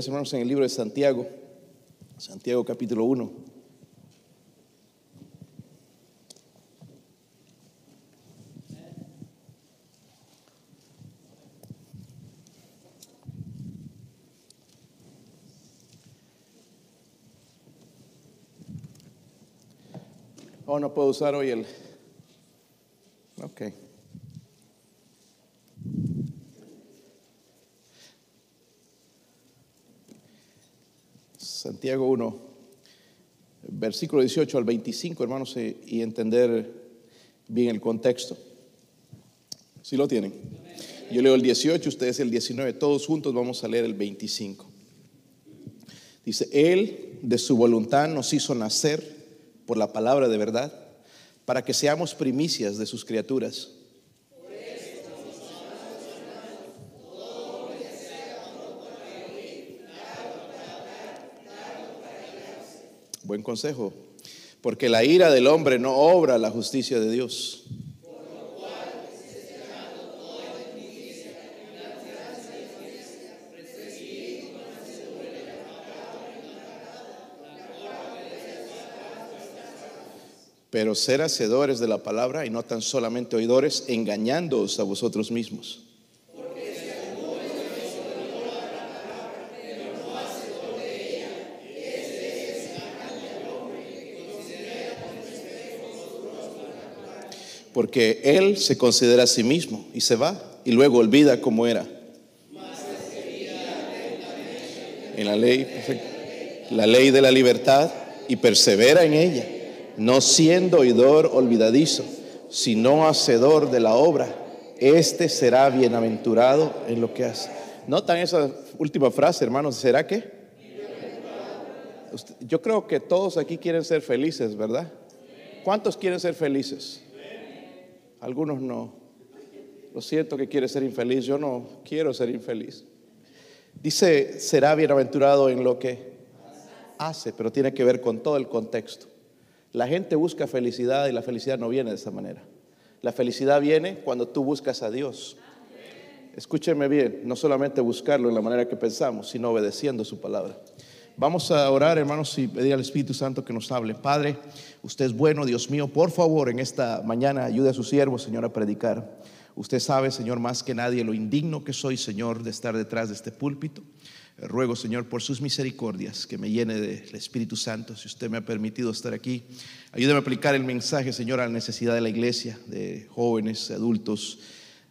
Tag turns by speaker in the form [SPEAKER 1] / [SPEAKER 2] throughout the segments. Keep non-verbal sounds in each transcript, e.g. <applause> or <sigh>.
[SPEAKER 1] Hermanos, en el libro de Santiago, Santiago capítulo 1. Oh, no puedo usar hoy el... Ok. Santiago 1, versículo 18 al 25, hermanos, eh, y entender bien el contexto. Si lo tienen? Yo leo el 18, ustedes el 19, todos juntos vamos a leer el 25. Dice, Él de su voluntad nos hizo nacer por la palabra de verdad, para que seamos primicias de sus criaturas. Buen consejo. Porque la ira del hombre no obra la justicia de Dios. Pero ser hacedores de la palabra y no tan solamente oidores, engañándoos a vosotros mismos. Porque él se considera a sí mismo y se va y luego olvida cómo era. En la ley, la ley de la libertad y persevera en ella, no siendo oidor olvidadizo, sino hacedor de la obra. Este será bienaventurado en lo que hace. ¿Notan esa última frase, hermanos? ¿Será que? Yo creo que todos aquí quieren ser felices, ¿verdad? ¿Cuántos quieren ser felices? Algunos no. Lo siento que quiere ser infeliz, yo no quiero ser infeliz. Dice, será bienaventurado en lo que hace, pero tiene que ver con todo el contexto. La gente busca felicidad y la felicidad no viene de esa manera. La felicidad viene cuando tú buscas a Dios. Escúcheme bien, no solamente buscarlo en la manera que pensamos, sino obedeciendo su palabra. Vamos a orar, hermanos, y pedir al Espíritu Santo que nos hable. Padre, usted es bueno, Dios mío. Por favor, en esta mañana ayude a su siervo, Señor, a predicar. Usted sabe, Señor, más que nadie lo indigno que soy, Señor, de estar detrás de este púlpito. Ruego, Señor, por sus misericordias, que me llene del Espíritu Santo. Si usted me ha permitido estar aquí, ayúdeme a aplicar el mensaje, Señor, a la necesidad de la iglesia, de jóvenes, adultos,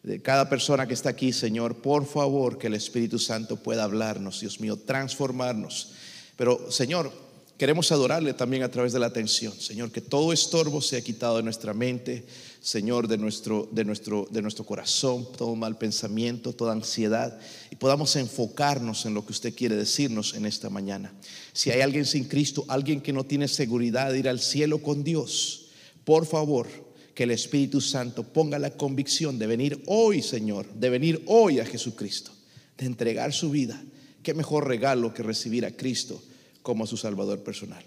[SPEAKER 1] de cada persona que está aquí, Señor. Por favor, que el Espíritu Santo pueda hablarnos, Dios mío, transformarnos pero Señor, queremos adorarle también a través de la atención. Señor, que todo estorbo sea quitado de nuestra mente, Señor, de nuestro, de nuestro, de nuestro corazón, todo mal pensamiento, toda ansiedad, y podamos enfocarnos en lo que usted quiere decirnos en esta mañana. Si hay alguien sin Cristo, alguien que no tiene seguridad de ir al cielo con Dios, por favor, que el Espíritu Santo ponga la convicción de venir hoy, Señor, de venir hoy a Jesucristo, de entregar su vida. Qué mejor regalo que recibir a Cristo como su Salvador personal.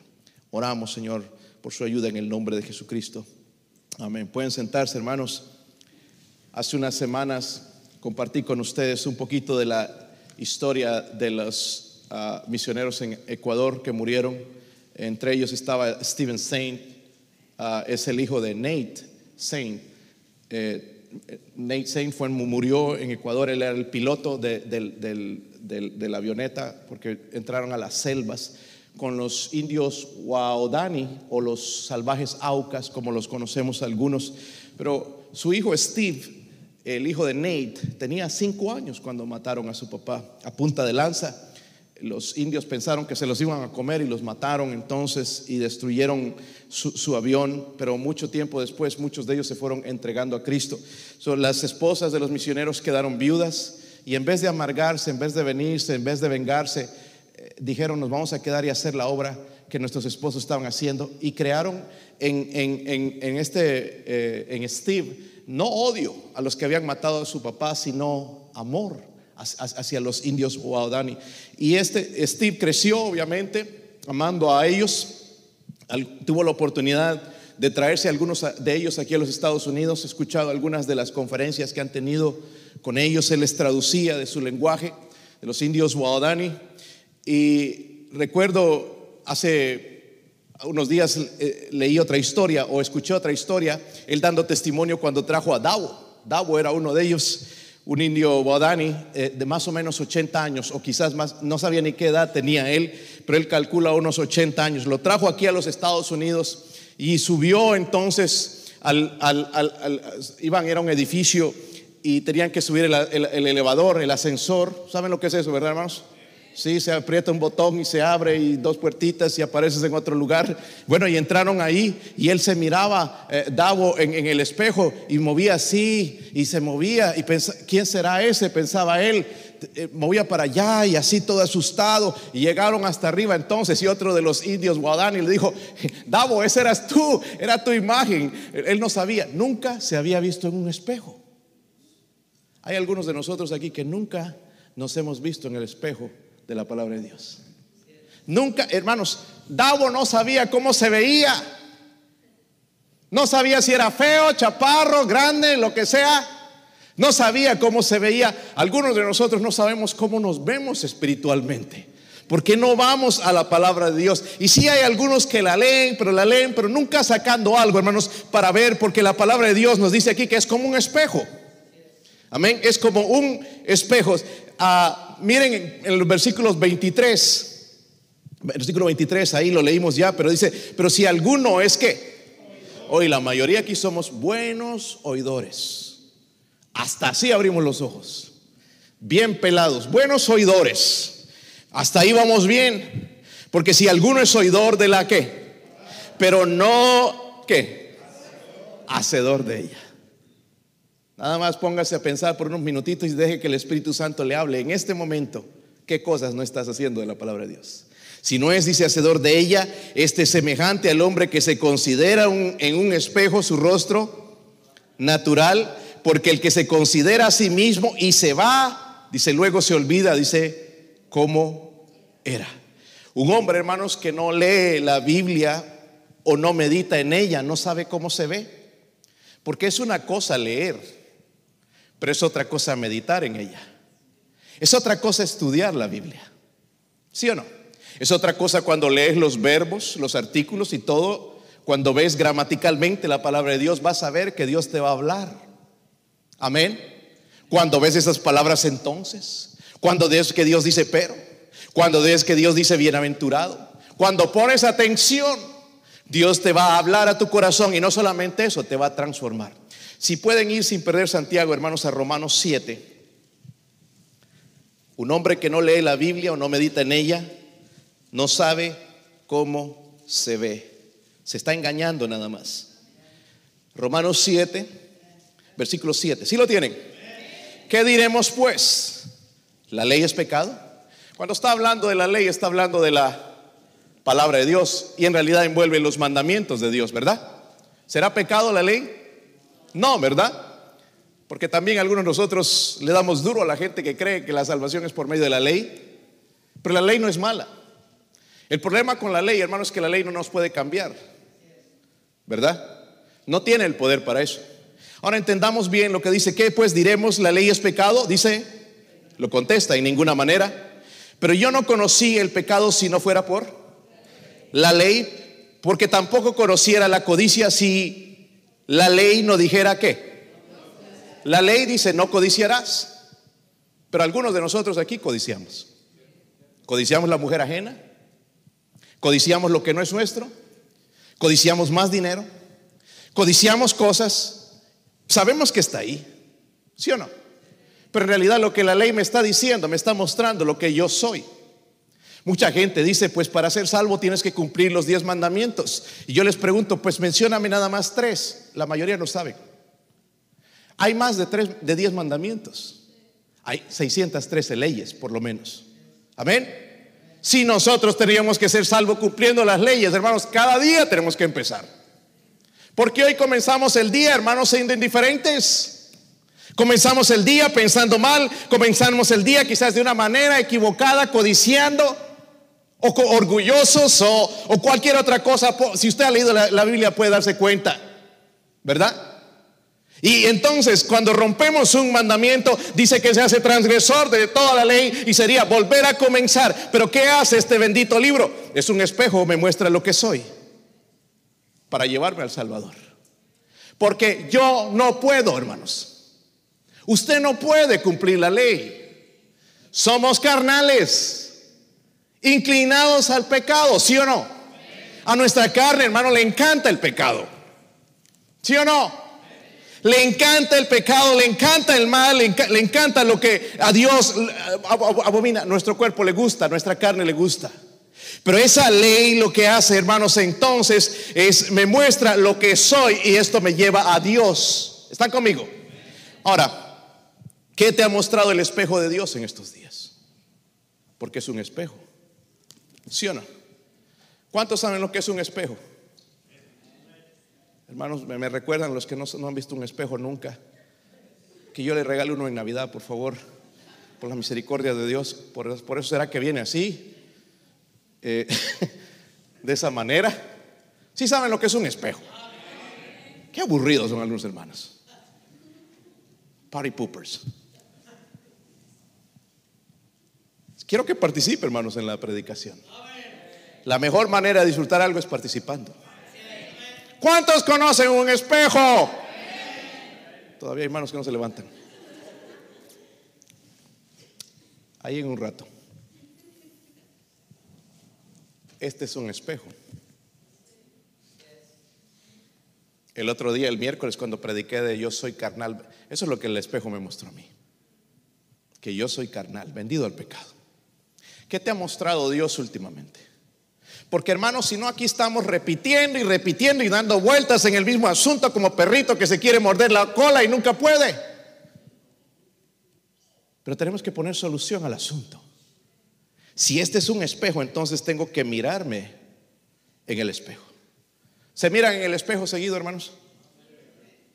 [SPEAKER 1] Oramos, Señor, por su ayuda en el nombre de Jesucristo. Amén. Pueden sentarse, hermanos. Hace unas semanas compartí con ustedes un poquito de la historia de los ah, misioneros en Ecuador que murieron. Entre ellos estaba Stephen Saint, ah, es el hijo de Nate Saint. Eh, Nate Saint fue, murió en Ecuador, él era el piloto de la avioneta porque entraron a las selvas con los indios Waodani o los salvajes Aucas, como los conocemos algunos. Pero su hijo Steve, el hijo de Nate, tenía cinco años cuando mataron a su papá a punta de lanza. Los indios pensaron que se los iban a comer y los mataron entonces y destruyeron su, avión, pero mucho tiempo después muchos de ellos se fueron entregando a Cristo. las esposas de los misioneros quedaron viudas y en vez de amargarse, en vez de venirse, en vez de vengarse, dijeron, nos vamos a quedar y hacer la obra que nuestros esposos estaban haciendo y crearon en, este, eh, en Steve, no odio a los que habían matado a su papá, sino amor hacia los indios. Waodani. Y este Steve creció, obviamente, amando a ellos, tuvo la oportunidad de traerse algunos de ellos aquí a los Estados Unidos, he escuchado algunas de las conferencias que han tenido con ellos, él les traducía de su lenguaje, de los indios. Waodani Y recuerdo hace unos días eh, leí otra historia o escuché otra historia, él dando testimonio cuando trajo a Davo. Davo era uno de ellos, un indio Bodani eh, de más o menos 80 años o quizás más, no sabía ni qué edad tenía él, pero él calcula unos 80 años. Lo trajo aquí a los Estados Unidos y subió entonces al, al, iban, era un edificio y tenían que subir el, el elevador, el ascensor. ¿Saben lo que es eso, verdad, hermanos? Sí, se aprieta un botón y se abre y dos puertitas y apareces en otro lugar. Bueno, y entraron ahí y él se miraba, eh, Davo, en, el espejo y movía así y se movía y pensaba, ¿quién será ese? Pensaba él. Eh, movía para allá y así todo asustado y llegaron hasta arriba entonces y otro de los indios Guadani le dijo <laughs> Davo ese eras tú era tu imagen él no sabía nunca se había visto en un espejo hay algunos de nosotros aquí que nunca nos hemos visto en el espejo de la palabra de Dios. Nunca, hermanos, Davo no sabía cómo se veía. No sabía si era feo, chaparro, grande, lo que sea. No sabía cómo se veía. Algunos de nosotros no sabemos cómo nos vemos espiritualmente. Porque no vamos a la palabra de Dios. Y sí hay algunos que la leen, pero la leen, pero nunca sacando algo, hermanos, para ver, porque la palabra de Dios nos dice aquí que es como un espejo. Amén. Es como un espejo. Ah, miren en los versículos 23, versículo 23, ahí lo leímos ya, pero dice, pero si alguno es que, hoy la mayoría aquí somos buenos oidores. Hasta así abrimos los ojos. Bien pelados, buenos oidores. Hasta ahí vamos bien. Porque si alguno es oidor de la que, pero no, ¿qué? Hacedor de ella. Nada más póngase a pensar por unos minutitos y deje que el Espíritu Santo le hable en este momento. ¿Qué cosas no estás haciendo de la palabra de Dios? Si no es dice hacedor de ella, este semejante al hombre que se considera en un espejo su rostro natural, porque el que se considera a sí mismo y se va, dice luego se olvida, dice cómo era. Un hombre, hermanos, que no lee la Biblia o no medita en ella, no sabe cómo se ve. Porque es una cosa leer, pero es otra cosa meditar en ella. Es otra cosa estudiar la Biblia. ¿Sí o no? Es otra cosa cuando lees los verbos, los artículos y todo. Cuando ves gramaticalmente la palabra de Dios, vas a ver que Dios te va a hablar. Amén. Cuando ves esas palabras entonces, cuando ves que Dios dice pero, cuando ves que Dios dice bienaventurado, cuando pones atención, Dios te va a hablar a tu corazón y no solamente eso, te va a transformar. Si pueden ir sin perder Santiago, hermanos, a Romanos 7. Un hombre que no lee la Biblia o no medita en ella, no sabe cómo se ve. Se está engañando nada más. Romanos 7, versículo 7. ¿Sí lo tienen? ¿Qué diremos pues? ¿La ley es pecado? Cuando está hablando de la ley, está hablando de la palabra de Dios y en realidad envuelve los mandamientos de Dios, ¿verdad? ¿Será pecado la ley? No, ¿verdad? Porque también algunos de nosotros le damos duro a la gente que cree que la salvación es por medio de la ley, pero la ley no es mala. El problema con la ley, hermano, es que la ley no nos puede cambiar, ¿verdad? No tiene el poder para eso. Ahora entendamos bien lo que dice, ¿qué pues diremos? ¿La ley es pecado? Dice, lo contesta, en ninguna manera. Pero yo no conocí el pecado si no fuera por la ley, porque tampoco conociera la codicia si la ley no dijera qué. La ley dice no codiciarás. Pero algunos de nosotros aquí codiciamos. Codiciamos la mujer ajena. Codiciamos lo que no es nuestro. Codiciamos más dinero. Codiciamos cosas. Sabemos que está ahí. ¿Sí o no? Pero en realidad lo que la ley me está diciendo, me está mostrando lo que yo soy. Mucha gente dice, pues para ser salvo tienes que cumplir los diez mandamientos. Y yo les pregunto, pues mencióname nada más tres. La mayoría no sabe. Hay más de, tres, de diez mandamientos. Hay 613 leyes, por lo menos. Amén. Si nosotros teníamos que ser salvos cumpliendo las leyes, hermanos, cada día tenemos que empezar. Porque hoy comenzamos el día, hermanos, siendo indiferentes. Comenzamos el día pensando mal, comenzamos el día quizás de una manera equivocada, codiciando o orgullosos o, cualquier otra cosa. Si usted ha leído la, Biblia puede darse cuenta, ¿verdad? Y entonces cuando rompemos un mandamiento, dice que se hace transgresor de toda la ley y sería volver a comenzar. Pero ¿qué hace este bendito libro? Es un espejo, me muestra lo que soy para llevarme al Salvador. Porque yo no puedo, hermanos. Usted no puede cumplir la ley. Somos carnales, inclinados al pecado, ¿sí o no? A nuestra carne, hermano, le encanta el pecado. ¿Sí o no? Le encanta el pecado, le encanta el mal, le, encanta lo que a Dios abomina. Nuestro cuerpo le gusta, nuestra carne le gusta. Pero esa ley lo que hace, hermanos, entonces es me muestra lo que soy y esto me lleva a Dios. ¿Están conmigo? Ahora, ¿qué te ha mostrado el espejo de Dios en estos días? Porque es un espejo. ¿Sí o no? ¿Cuántos saben lo que es un espejo? Hermanos, me, recuerdan los que no, han visto un espejo nunca, que yo le regale uno en Navidad, por favor, por la misericordia de Dios. Por, eso será que viene así, eh, <laughs> de esa manera. Si saben lo que es un espejo. Qué aburridos son algunos hermanos. Party poopers. Quiero que participe, hermanos, en la predicación. La mejor manera de disfrutar algo es participando. ¿Cuántos conocen un espejo? Todavía hay manos que no se levantan. Ahí en un rato. Este es un espejo. El otro día, el miércoles, cuando prediqué de yo soy carnal, eso es lo que el espejo me mostró a mí. Que yo soy carnal, vendido al pecado. ¿Qué te ha mostrado Dios últimamente? Porque hermanos, si no aquí estamos repitiendo y repitiendo y dando vueltas en el mismo asunto como perrito que se quiere morder la cola y nunca puede. Pero tenemos que poner solución al asunto. Si este es un espejo, entonces tengo que mirarme en el espejo. ¿Se miran en el espejo seguido, hermanos?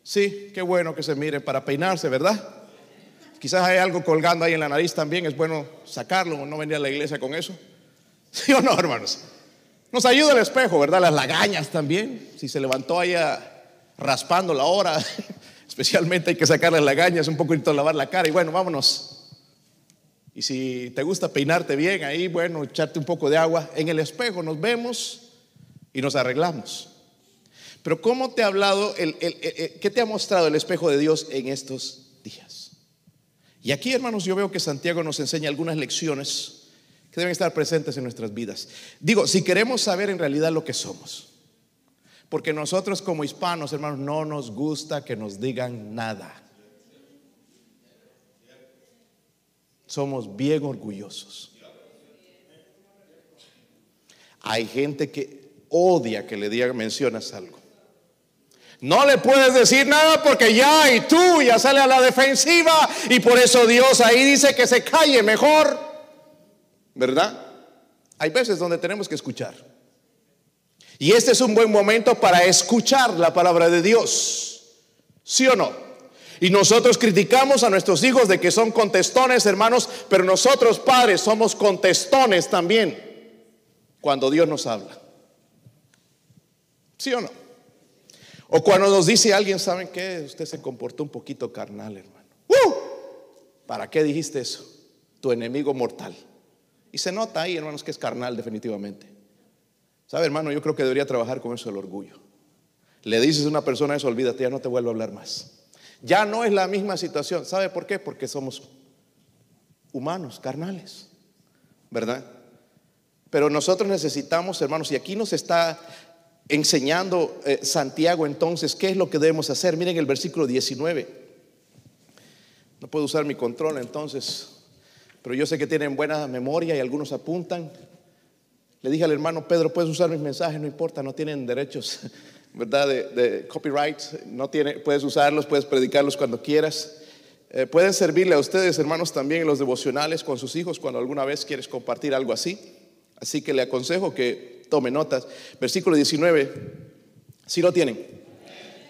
[SPEAKER 1] Sí, qué bueno que se mire para peinarse, ¿verdad? Quizás hay algo colgando ahí en la nariz también, es bueno sacarlo o no venir a la iglesia con eso. <laughs> ¿Sí o no, hermanos? Nos ayuda el espejo, ¿verdad? Las lagañas también. Si se levantó ahí raspando la hora, <laughs> especialmente hay que sacar las lagañas, un poquito lavar la cara y bueno, vámonos. Y si te gusta peinarte bien ahí, bueno, echarte un poco de agua en el espejo, nos vemos y nos arreglamos. Pero ¿cómo te ha hablado, el, qué te ha mostrado el espejo de Dios en estos días? Y aquí, hermanos, yo veo que Santiago nos enseña algunas lecciones que deben estar presentes en nuestras vidas. Digo, si queremos saber en realidad lo que somos, porque nosotros como hispanos, hermanos, no nos gusta que nos digan nada. Somos bien orgullosos. Hay gente que odia que le digan, mencionas algo. No le puedes decir nada porque ya y tú ya sale a la defensiva y por eso Dios ahí dice que se calle mejor. ¿verdad? Hay veces donde tenemos que escuchar. Y este es un buen momento para escuchar la palabra de Dios. ¿Sí o no? Y nosotros criticamos a nuestros hijos de que son contestones, hermanos, pero nosotros padres somos contestones también cuando Dios nos habla. ¿Sí o no? O cuando nos dice alguien, ¿saben qué? Usted se comportó un poquito carnal, hermano. ¡Uh! ¿Para qué dijiste eso? Tu enemigo mortal. Y se nota ahí, hermanos, que es carnal definitivamente. ¿Sabe, hermano? Yo creo que debería trabajar con eso el orgullo. Le dices a una persona eso, olvídate, ya no te vuelvo a hablar más. Ya no es la misma situación. ¿Sabe por qué? Porque somos humanos, carnales. ¿Verdad? Pero nosotros necesitamos, hermanos, y aquí nos está enseñando eh, Santiago entonces qué es lo que debemos hacer. Miren el versículo 19. No puedo usar mi control entonces. Pero yo sé que tienen buena memoria y algunos apuntan. Le dije al hermano Pedro, puedes usar mis mensajes, no importa, no tienen derechos, <laughs> ¿verdad? De, copyright, no tiene, puedes usarlos, puedes predicarlos cuando quieras. Eh, pueden servirle a ustedes, hermanos, también en los devocionales con sus hijos cuando alguna vez quieres compartir algo así. Así que le aconsejo que tome notas. Versículo 19, si lo tienen.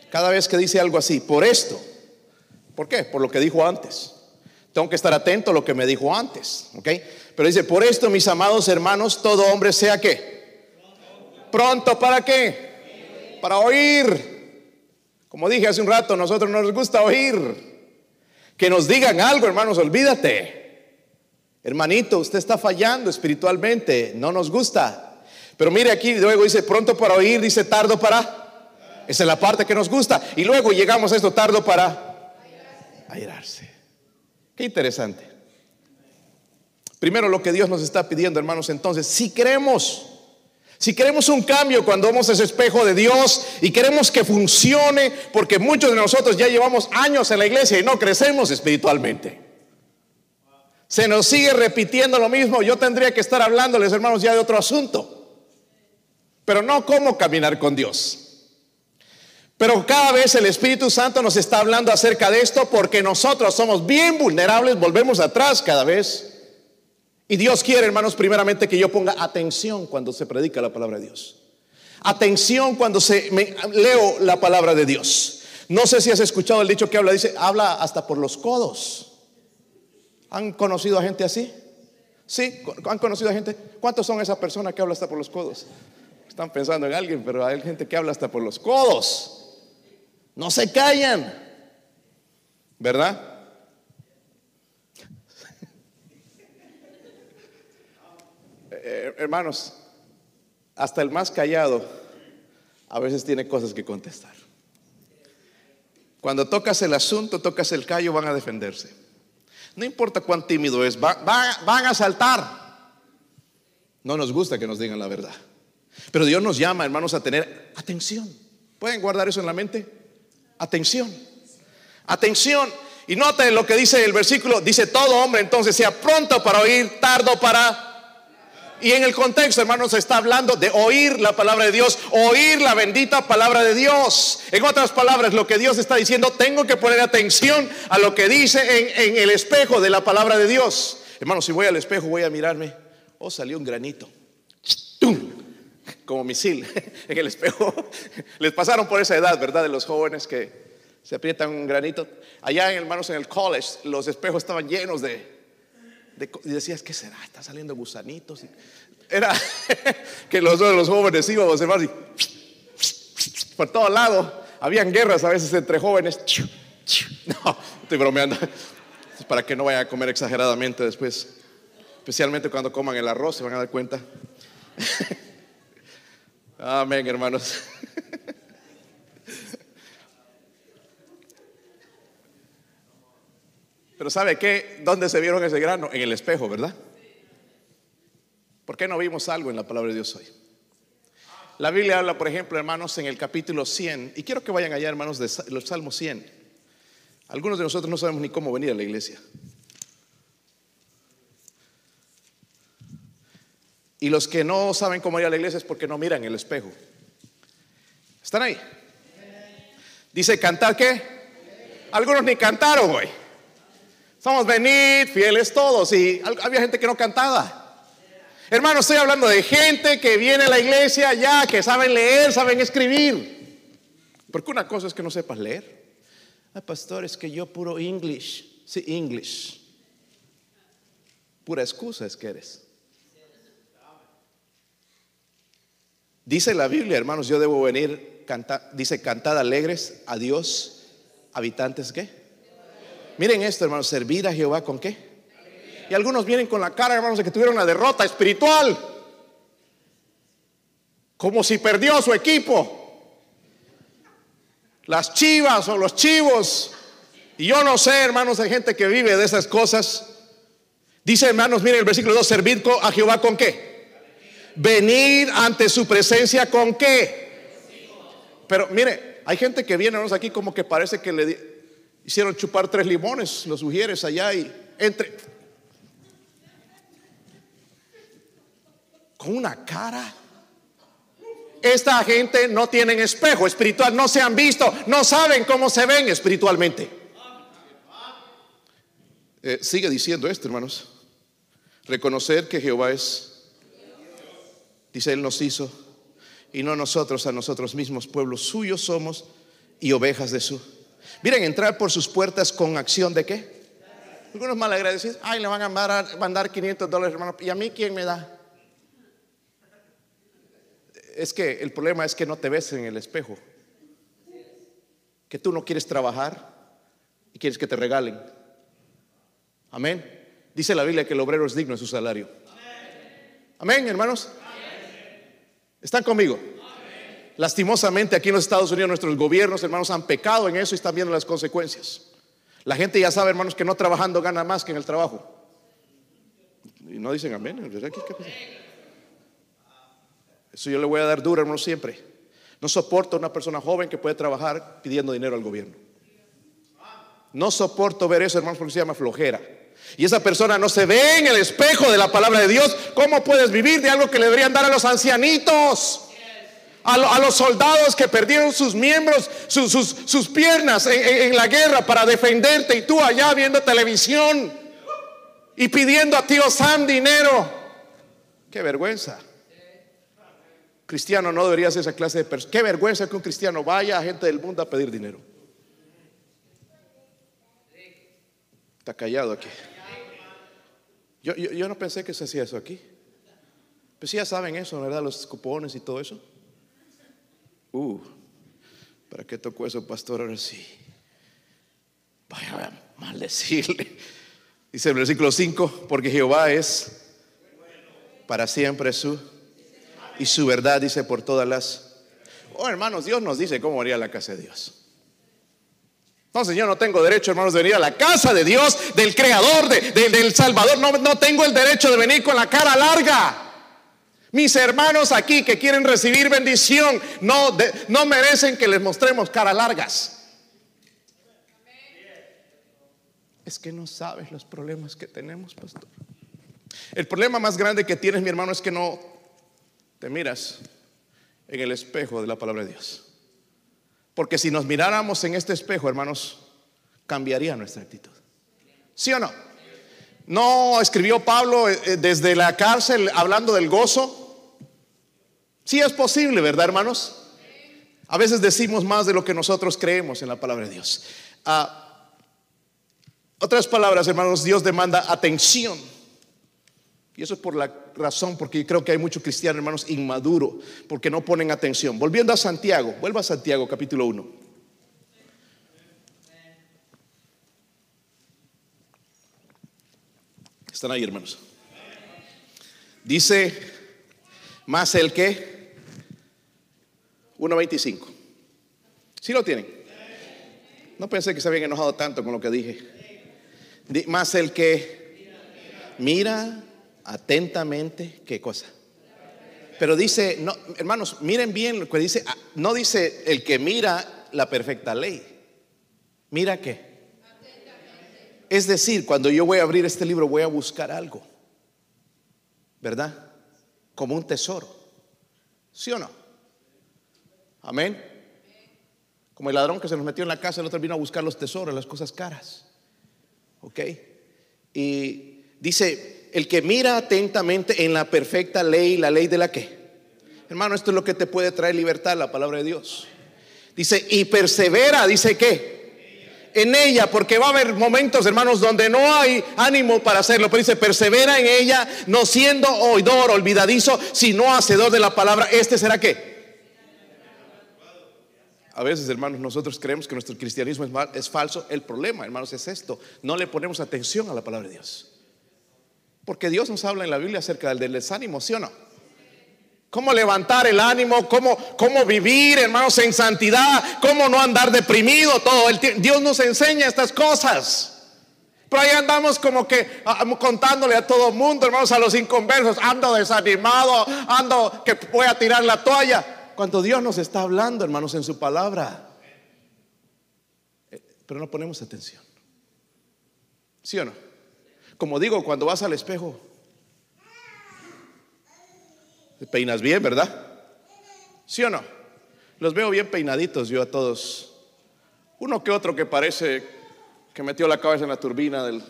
[SPEAKER 1] Cada vez que dice algo así, por esto, ¿por qué? Por lo que dijo antes. Tengo que estar atento a lo que me dijo antes, ¿ok? Pero dice, por esto, mis amados hermanos, todo hombre sea que pronto para qué? Para oír. Como dije hace un rato, nosotros no nos gusta oír. Que nos digan algo, hermanos, olvídate. Hermanito, usted está fallando espiritualmente, no nos gusta. Pero mire aquí, luego dice pronto para oír, dice tardo para. Esa es la parte que nos gusta. Y luego llegamos a esto tardo para airarse. Qué interesante. Primero lo que Dios nos está pidiendo, hermanos, entonces, si queremos, si queremos un cambio cuando vamos a ese espejo de Dios y queremos que funcione, porque muchos de nosotros ya llevamos años en la iglesia y no crecemos espiritualmente. Se nos sigue repitiendo lo mismo. Yo tendría que estar hablándoles, hermanos, ya de otro asunto. Pero no cómo caminar con Dios. Pero cada vez el Espíritu Santo nos está hablando acerca de esto porque nosotros somos bien vulnerables, volvemos atrás cada vez. Y Dios quiere, hermanos, primeramente que yo ponga atención cuando se predica la palabra de Dios. Atención cuando se leo la palabra de Dios. No sé si has escuchado el dicho que habla, dice, habla hasta por los codos. ¿Han conocido a gente así? ¿Sí? ¿Han conocido a gente? ¿Cuántos son esas personas que habla hasta por los codos? Están pensando en alguien, pero hay gente que habla hasta por los codos. No se callan. ¿Verdad? <laughs> Eh, hermanos, hasta el más callado a veces tiene cosas que contestar. Cuando tocas el asunto, tocas el callo, van a defenderse. No importa cuán tímido es, van a saltar. No nos gusta que nos digan la verdad. Pero Dios nos llama, hermanos, a tener atención. ¿Pueden guardar eso en la mente? Atención. Atención. Y noten lo que dice el versículo. Dice, todo hombre entonces sea pronto para oír, tardo para y en el contexto, hermanos, se está hablando de oír la palabra de Dios, oír la bendita palabra de Dios. En otras palabras, lo que Dios está diciendo, tengo que poner atención a lo que dice en, el espejo de la palabra de Dios. Hermanos, si voy al espejo, voy a mirarme. Oh, salió un granito. Como misil <laughs> en el espejo. <laughs> Les pasaron por esa edad, ¿verdad? De los jóvenes que se aprietan un granito. Allá, hermanos, en el college, los espejos estaban llenos de, y decías, ¿qué será? Está saliendo gusanitos. era <laughs> que los, los jóvenes íbamos, hermanos, y por todo lado. Habían guerras a veces entre jóvenes. No, estoy bromeando. Para que no vayan a comer exageradamente después. Especialmente cuando coman el arroz, se van a dar cuenta. Amén, hermanos. Pero ¿sabe qué? ¿Dónde se vieron ese grano? En el espejo, ¿verdad? ¿Por qué no vimos algo en la palabra de Dios hoy? La Biblia habla, por ejemplo, hermanos, en el capítulo 100, y quiero que vayan allá, hermanos, de los Salmos 100. Algunos de nosotros no sabemos ni cómo venir a la iglesia. Y los que no saben cómo ir a la iglesia es porque no miran el espejo. ¿Están ahí? Dice, ¿cantar qué? Algunos ni cantaron hoy. Somos venid, fieles todos. Y había gente que no cantaba. Hermano, estoy hablando de gente que viene a la iglesia ya, que saben leer, saben escribir. Porque una cosa es que no sepas leer. Ay, pastor, es que yo puro English. Sí, English. Pura excusa es que eres. Dice la Biblia, hermanos, yo debo venir, dice, cantad alegres a Dios, habitantes, ¿qué? Miren esto, hermanos, servir a Jehová con qué? Y algunos vienen con la cara, hermanos, de que tuvieron una derrota espiritual. Como si perdió su equipo. Las chivas o los chivos. Y yo no sé, hermanos, hay gente que vive de esas cosas. Dice, hermanos, miren el versículo 2, servir a Jehová con qué? Venir ante su presencia con qué? Pero mire, hay gente que viene, aquí como que parece que le Hicieron chupar tres limones, los sugieres allá y entre. Con una cara. Esta gente no tienen espejo espiritual, no se han visto, no saben cómo se ven espiritualmente. Eh, sigue diciendo esto, hermanos. Reconocer que Jehová es, dice, Él nos hizo, y no nosotros a nosotros mismos, pueblos suyos somos y ovejas de su Miren, entrar por sus puertas con acción de qué? Algunos malagradecidos, ay, le van a mandar, mandar 500 dólares, hermano. ¿Y a mí quién me da? Es que el problema es que no te ves en el espejo. que tú no quieres trabajar y quieres que te regalen. Amén. Dice la Biblia que el obrero es digno de su salario. Amén, hermanos. ¿Están conmigo? Lastimosamente aquí en los Estados Unidos nuestros gobiernos, hermanos, han pecado en eso y están viendo las consecuencias. La gente ya sabe, hermanos, que no trabajando gana más que en el trabajo. Y no dicen amén. Eso yo le voy a dar duro, hermanos, siempre. No soporto a una persona joven que puede trabajar pidiendo dinero al gobierno. No soporto ver eso, hermanos, porque se llama flojera. Y esa persona no se ve en el espejo de la palabra de Dios. ¿Cómo puedes vivir de algo que le deberían dar a los ancianitos? A, los soldados que perdieron sus miembros, sus, piernas en, la guerra para defenderte y tú allá viendo televisión y pidiendo a tío Sam dinero. Qué vergüenza. Cristiano no debería ser esa clase de persona. Qué vergüenza que un cristiano vaya a gente del mundo a pedir dinero. Está callado aquí. Yo, yo, no pensé que se hacía eso aquí. Pues ya saben eso, ¿verdad? Los cupones y todo eso. Uh, ¿para qué tocó eso, pastor? Ahora sí. Vaya a maldecirle. Dice el versículo 5, porque Jehová es para siempre su y su verdad dice por todas las. Oh, hermanos, Dios nos dice cómo haría la casa de Dios. Entonces yo no tengo derecho, hermanos, de venir a la casa de Dios, del Creador, del Salvador. No, no tengo el derecho de venir con la cara larga. Mis hermanos aquí que quieren recibir bendición no, no merecen que les mostremos cara largas. Es que no sabes los problemas que tenemos, pastor. El problema más grande que tienes, mi hermano, es que no te miras en el espejo de la palabra de Dios. Porque si nos miráramos en este espejo, hermanos, cambiaría nuestra actitud. ¿Sí o no? No escribió Pablo eh, eh, desde la cárcel hablando del gozo. Sí es posible, ¿verdad, hermanos? A veces decimos más de lo que nosotros creemos en la palabra de Dios. Ah, otras palabras, hermanos, Dios demanda atención. Y eso es por la razón, porque creo que hay muchos cristianos, hermanos, inmaduros, porque no ponen atención. Volviendo a Santiago, vuelva a Santiago, capítulo 1. Están ahí, hermanos. Dice, más el que 1.25. ¿Sí lo tienen? No pensé que se habían enojado tanto con lo que dije. Más el que mira atentamente, ¿qué cosa? Pero dice, no, hermanos, miren bien lo que dice, ah, no dice el que mira la perfecta ley. Mira qué. Es decir, cuando yo voy a abrir este libro voy a buscar algo, ¿verdad? Como un tesoro. ¿Sí o no? Amén. Como el ladrón que se nos metió en la casa, el otro vino a buscar los tesoros, las cosas caras. ¿Ok? Y dice, el que mira atentamente en la perfecta ley, la ley de la que. Hermano, esto es lo que te puede traer libertad, la palabra de Dios. Dice, y persevera, dice que en ella, porque va a haber momentos, hermanos, donde no hay ánimo para hacerlo, pero dice, persevera en ella, no siendo oidor, olvidadizo, sino hacedor de la palabra, este será que. A veces, hermanos, nosotros creemos que nuestro cristianismo es, es falso. El problema, hermanos, es esto. No le ponemos atención a la palabra de Dios. Porque Dios nos habla en la Biblia acerca del desánimo, ¿sí o no? Cómo levantar el ánimo, cómo, cómo vivir, hermanos, en santidad, cómo no andar deprimido todo el tiempo. Dios nos enseña estas cosas. Pero ahí andamos como que ah, contándole a todo el mundo, hermanos, a los inconversos, ando desanimado, ando que voy a tirar la toalla. Cuando Dios nos está hablando, hermanos, en su palabra. Eh, pero no ponemos atención. ¿Sí o no? Como digo, cuando vas al espejo, te peinas bien, ¿verdad? ¿Sí o no? Los veo bien peinaditos yo a todos. Uno que otro que parece que metió la cabeza en la turbina del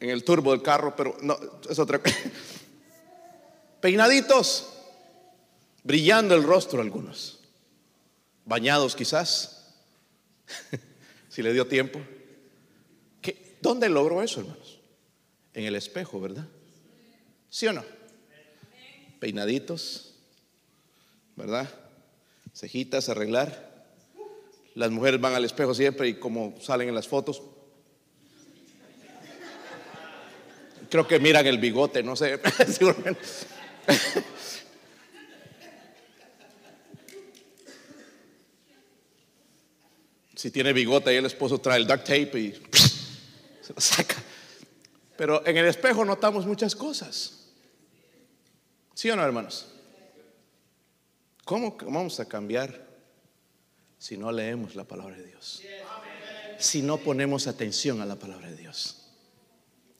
[SPEAKER 1] en el turbo del carro, pero no, es otra <laughs> Peinaditos, brillando el rostro algunos. Bañados quizás, <laughs> si le dio tiempo. ¿Dónde logró eso, hermanos? En el espejo, ¿verdad? ¿Sí o no? Peinaditos, ¿verdad? Cejitas, arreglar. Las mujeres van al espejo siempre y como salen en las fotos. Creo que miran el bigote, no sé. <laughs> si tiene bigote y el esposo trae el duct tape y <laughs> saca. Pero en el espejo notamos muchas cosas. ¿Sí o no, hermanos? ¿Cómo vamos a cambiar si no leemos la palabra de Dios? Si no ponemos atención a la palabra de Dios.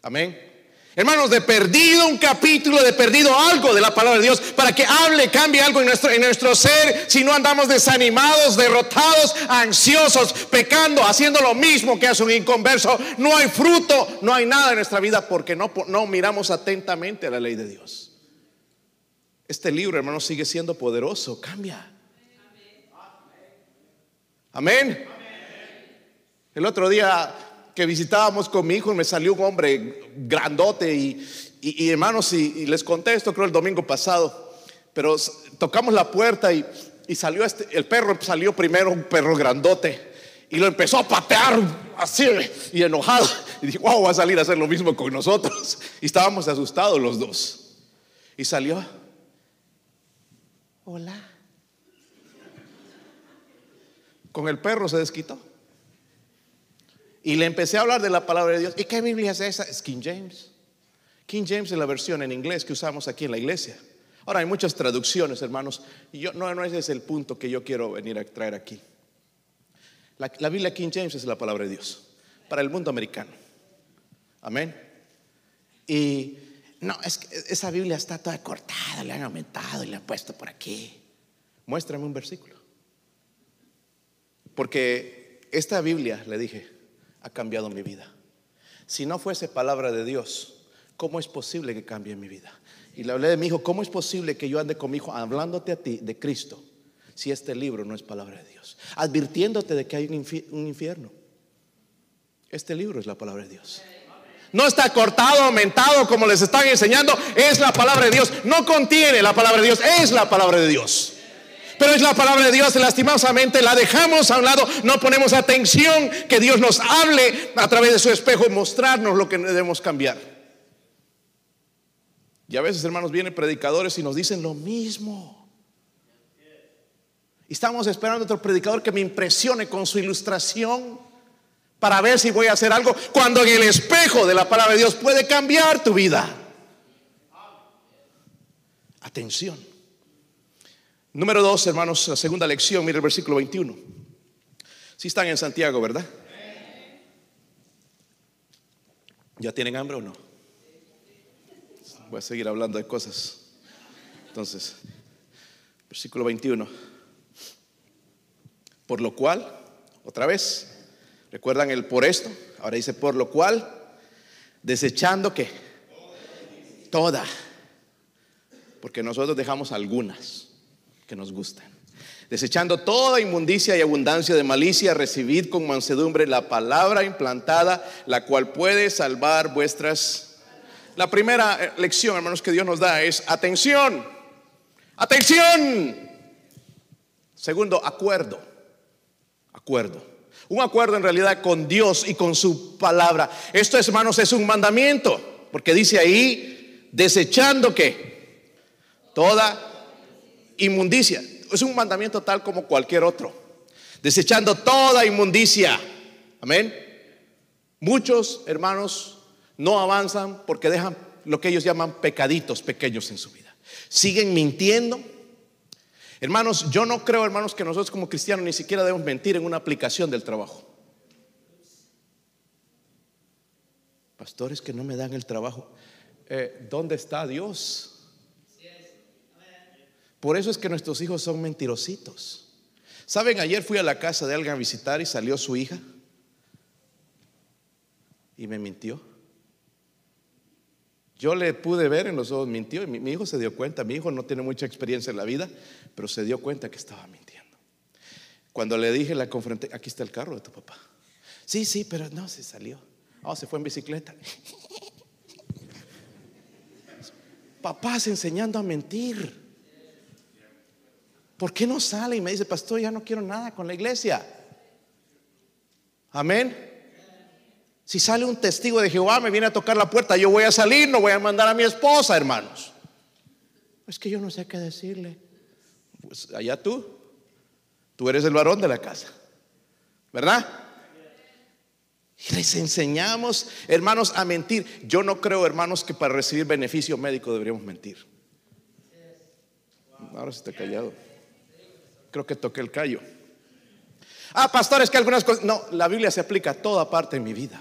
[SPEAKER 1] Amén. Hermanos, de perdido un capítulo, de perdido algo de la palabra de Dios para que hable, cambie algo en nuestro, en nuestro ser. Si no andamos desanimados, derrotados, ansiosos, pecando, haciendo lo mismo que hace un inconverso, no hay fruto, no hay nada en nuestra vida porque no, no miramos atentamente a la ley de Dios. Este libro, hermanos, sigue siendo poderoso. Cambia. Amén. El otro día que visitábamos con mi hijo me salió un hombre grandote y, hermanos, y, les conté esto creo el domingo pasado, pero tocamos la puerta y, salió este, el perro salió primero, un perro grandote, y lo empezó a patear así y enojado. Y dije, wow, va a salir a hacer lo mismo con nosotros. Y estábamos asustados los dos. Y salió, hola. Con el perro se desquitó. Y le empecé a hablar de la palabra de Dios. ¿Y qué Biblia es esa? Es King James. King James es la versión en inglés que usamos aquí en la iglesia. Ahora hay muchas traducciones, hermanos. Y yo, no, no ese es el punto que yo quiero venir a traer aquí. La, la Biblia King James es la palabra de Dios para el mundo americano. Amén. Y no, es que esa Biblia está toda cortada, le han aumentado y le han puesto por aquí. Muéstrame un versículo. Porque esta Biblia, le dije, ha cambiado mi vida. Si no fuese palabra de Dios, ¿cómo es posible que cambie mi vida? Y le hablé de mi hijo, ¿cómo es posible que yo ande con mi hijo hablándote a ti de Cristo si este libro no es palabra de Dios? Advirtiéndote de que hay un infierno. Este libro es la palabra de Dios. No está cortado, aumentado como les están enseñando, es la palabra de Dios. No contiene la palabra de Dios, es la palabra de Dios pero es la palabra de Dios, lastimosamente la dejamos a un lado, no ponemos atención que Dios nos hable a través de su espejo y mostrarnos lo que debemos cambiar. Y a veces, hermanos, vienen predicadores y nos dicen lo mismo. Y estamos esperando otro predicador que me impresione con su ilustración para ver si voy a hacer algo cuando en el espejo de la palabra de Dios puede cambiar tu vida. Atención. Número dos, hermanos, la segunda lección, mire el versículo 21. Si están en Santiago, ¿verdad? ¿Ya tienen hambre o no? Voy a seguir hablando de cosas. Entonces, versículo 21. Por lo cual, otra vez, ¿recuerdan el por esto? Ahora dice por lo cual, desechando que toda, porque nosotros dejamos algunas que nos gustan. Desechando toda inmundicia y abundancia de malicia, recibid con mansedumbre la palabra implantada, la cual puede salvar vuestras... La primera eh, lección, hermanos, que Dios nos da es atención, atención. Segundo, acuerdo, acuerdo. Un acuerdo en realidad con Dios y con su palabra. Esto, hermanos, es un mandamiento, porque dice ahí, desechando que toda inmundicia. Es un mandamiento tal como cualquier otro. Desechando toda inmundicia. Amén. Muchos hermanos no avanzan porque dejan lo que ellos llaman pecaditos pequeños en su vida. Siguen mintiendo. Hermanos, yo no creo, hermanos, que nosotros como cristianos ni siquiera debemos mentir en una aplicación del trabajo. Pastores que no me dan el trabajo. Eh, ¿Dónde está Dios? Por eso es que nuestros hijos son mentirositos. ¿Saben? Ayer fui a la casa de alguien a visitar y salió su hija y me mintió. Yo le pude ver en los ojos, mintió y mi, hijo se dio cuenta. Mi hijo no tiene mucha experiencia en la vida, pero se dio cuenta que estaba mintiendo. Cuando le dije, la confronté, aquí está el carro de tu papá. Sí, sí, pero no, se salió. Oh, se fue en bicicleta. <laughs> Papás enseñando a mentir. ¿Por qué no sale y me dice, pastor, ya no quiero nada con la iglesia? Amén. Si sale un testigo de Jehová, me viene a tocar la puerta, yo voy a salir, no voy a mandar a mi esposa, hermanos. Es que yo no sé qué decirle. Pues allá tú, tú eres el varón de la casa, ¿verdad? Y les enseñamos, hermanos, a mentir. Yo no creo, hermanos, que para recibir beneficio médico deberíamos mentir. Ahora se está callado. Creo que toqué el callo. Ah, pastor, es que algunas cosas. No, la Biblia se aplica a toda parte en mi vida.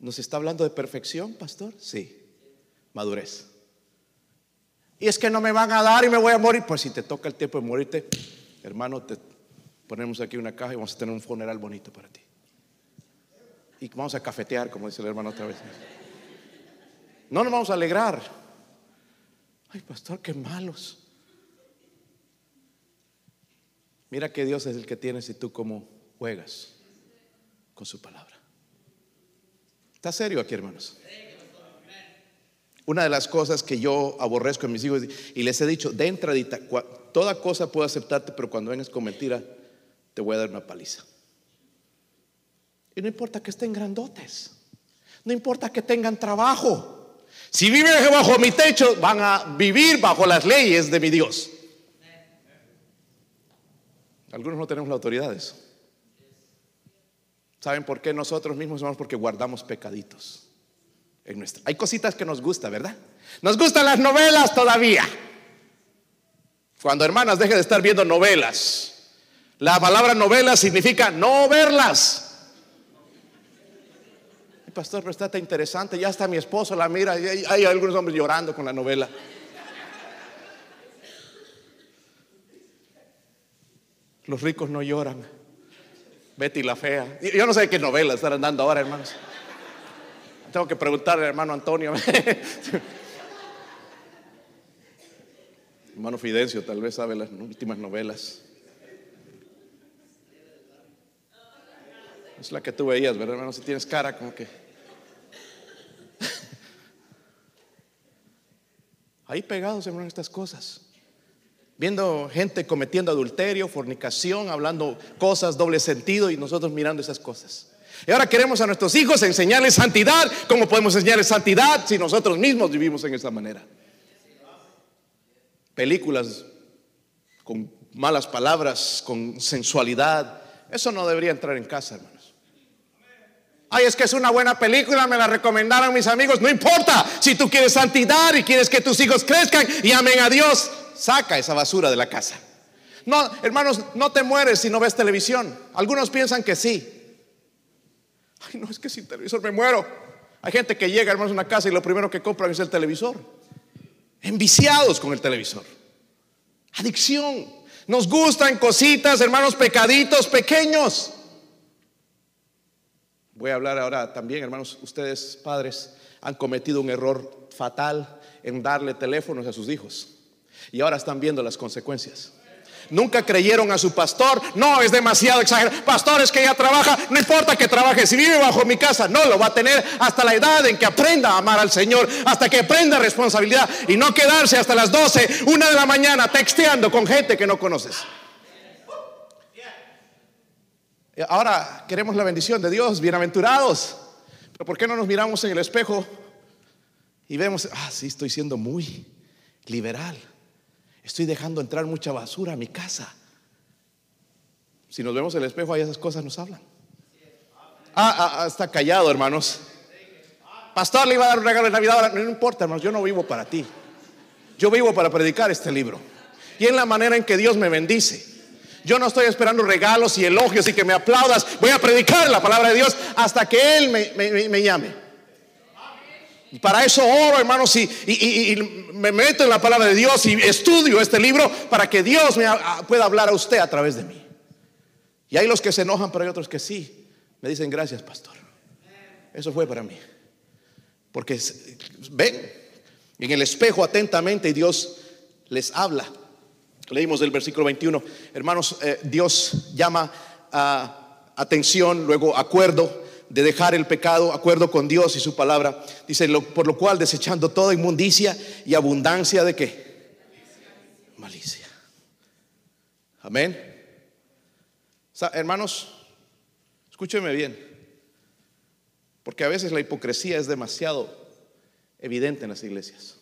[SPEAKER 1] ¿Nos está hablando de perfección, pastor? Sí. Madurez. Y es que no me van a dar y me voy a morir. Pues si te toca el tiempo de morirte, hermano, te ponemos aquí una caja y vamos a tener un funeral bonito para ti. Y vamos a cafetear, como dice el hermano otra vez. No nos vamos a alegrar. Ay, pastor, qué malos. Mira que Dios es el que tienes y tú cómo juegas con su palabra. ¿Está serio aquí, hermanos? Una de las cosas que yo aborrezco en mis hijos y les he dicho, de entradita, toda cosa puedo aceptarte, pero cuando vengas con mentira, te voy a dar una paliza. Y no importa que estén grandotes, no importa que tengan trabajo. Si viven bajo mi techo, van a vivir bajo las leyes de mi Dios. Algunos no tenemos las autoridades. ¿Saben por qué nosotros mismos somos? Porque guardamos pecaditos. En nuestra. Hay cositas que nos gusta, ¿verdad? Nos gustan las novelas todavía. Cuando hermanas dejen de estar viendo novelas. La palabra novela significa no verlas. Pastor, pero está interesante. Ya está mi esposo, la mira. Hay algunos hombres llorando con la novela. Los ricos no lloran. Betty la fea. Yo no sé qué novela están dando ahora, hermanos. Tengo que preguntarle al hermano Antonio. <laughs> hermano Fidencio tal vez sabe las últimas novelas. Es la que tú veías, ¿verdad, hermano? Si tienes cara como que... Ahí pegados, hermano, estas cosas viendo gente cometiendo adulterio, fornicación, hablando cosas doble sentido y nosotros mirando esas cosas. Y ahora queremos a nuestros hijos enseñarles santidad. ¿Cómo podemos enseñarles santidad si nosotros mismos vivimos en esa manera? Películas con malas palabras, con sensualidad. Eso no debería entrar en casa, hermanos. Ay, es que es una buena película, me la recomendaron mis amigos. No importa si tú quieres santidad y quieres que tus hijos crezcan y amen a Dios saca esa basura de la casa. No, hermanos, no te mueres si no ves televisión. Algunos piensan que sí. Ay, no, es que sin televisor me muero. Hay gente que llega, hermanos, a una casa y lo primero que compran es el televisor. Enviciados con el televisor. Adicción. Nos gustan cositas, hermanos, pecaditos pequeños. Voy a hablar ahora también, hermanos, ustedes padres han cometido un error fatal en darle teléfonos a sus hijos. Y ahora están viendo las consecuencias. Nunca creyeron a su pastor. No, es demasiado exagerado. Pastores que ya trabaja, no importa que trabaje. Si vive bajo mi casa, no, lo va a tener hasta la edad en que aprenda a amar al Señor. Hasta que aprenda responsabilidad. Y no quedarse hasta las 12, una de la mañana, texteando con gente que no conoces. Ahora queremos la bendición de Dios, bienaventurados. Pero ¿por qué no nos miramos en el espejo y vemos, ah, sí, estoy siendo muy liberal? Estoy dejando entrar mucha basura a mi casa. Si nos vemos en el espejo, ahí esas cosas nos hablan. Ah, ah, ah, está callado, hermanos. Pastor le iba a dar un regalo de Navidad. No importa, hermanos, yo no vivo para ti. Yo vivo para predicar este libro. Y en la manera en que Dios me bendice. Yo no estoy esperando regalos y elogios y que me aplaudas. Voy a predicar la palabra de Dios hasta que Él me llame. Y para eso oro, hermanos, y, me meto en la palabra de Dios y estudio este libro para que Dios me pueda hablar a usted a través de mí. Y hay los que se enojan, pero hay otros que sí. Me dicen gracias, pastor. Eso fue para mí. Porque ven en el espejo atentamente y Dios les habla. Leímos del versículo 21. Hermanos, eh, Dios llama a atención, luego acuerdo de dejar el pecado, acuerdo con Dios y su palabra. Dice, por lo cual desechando toda inmundicia y abundancia de qué? Malicia. Amén. hermanos, escúchenme bien, porque a veces la hipocresía es demasiado evidente en las iglesias.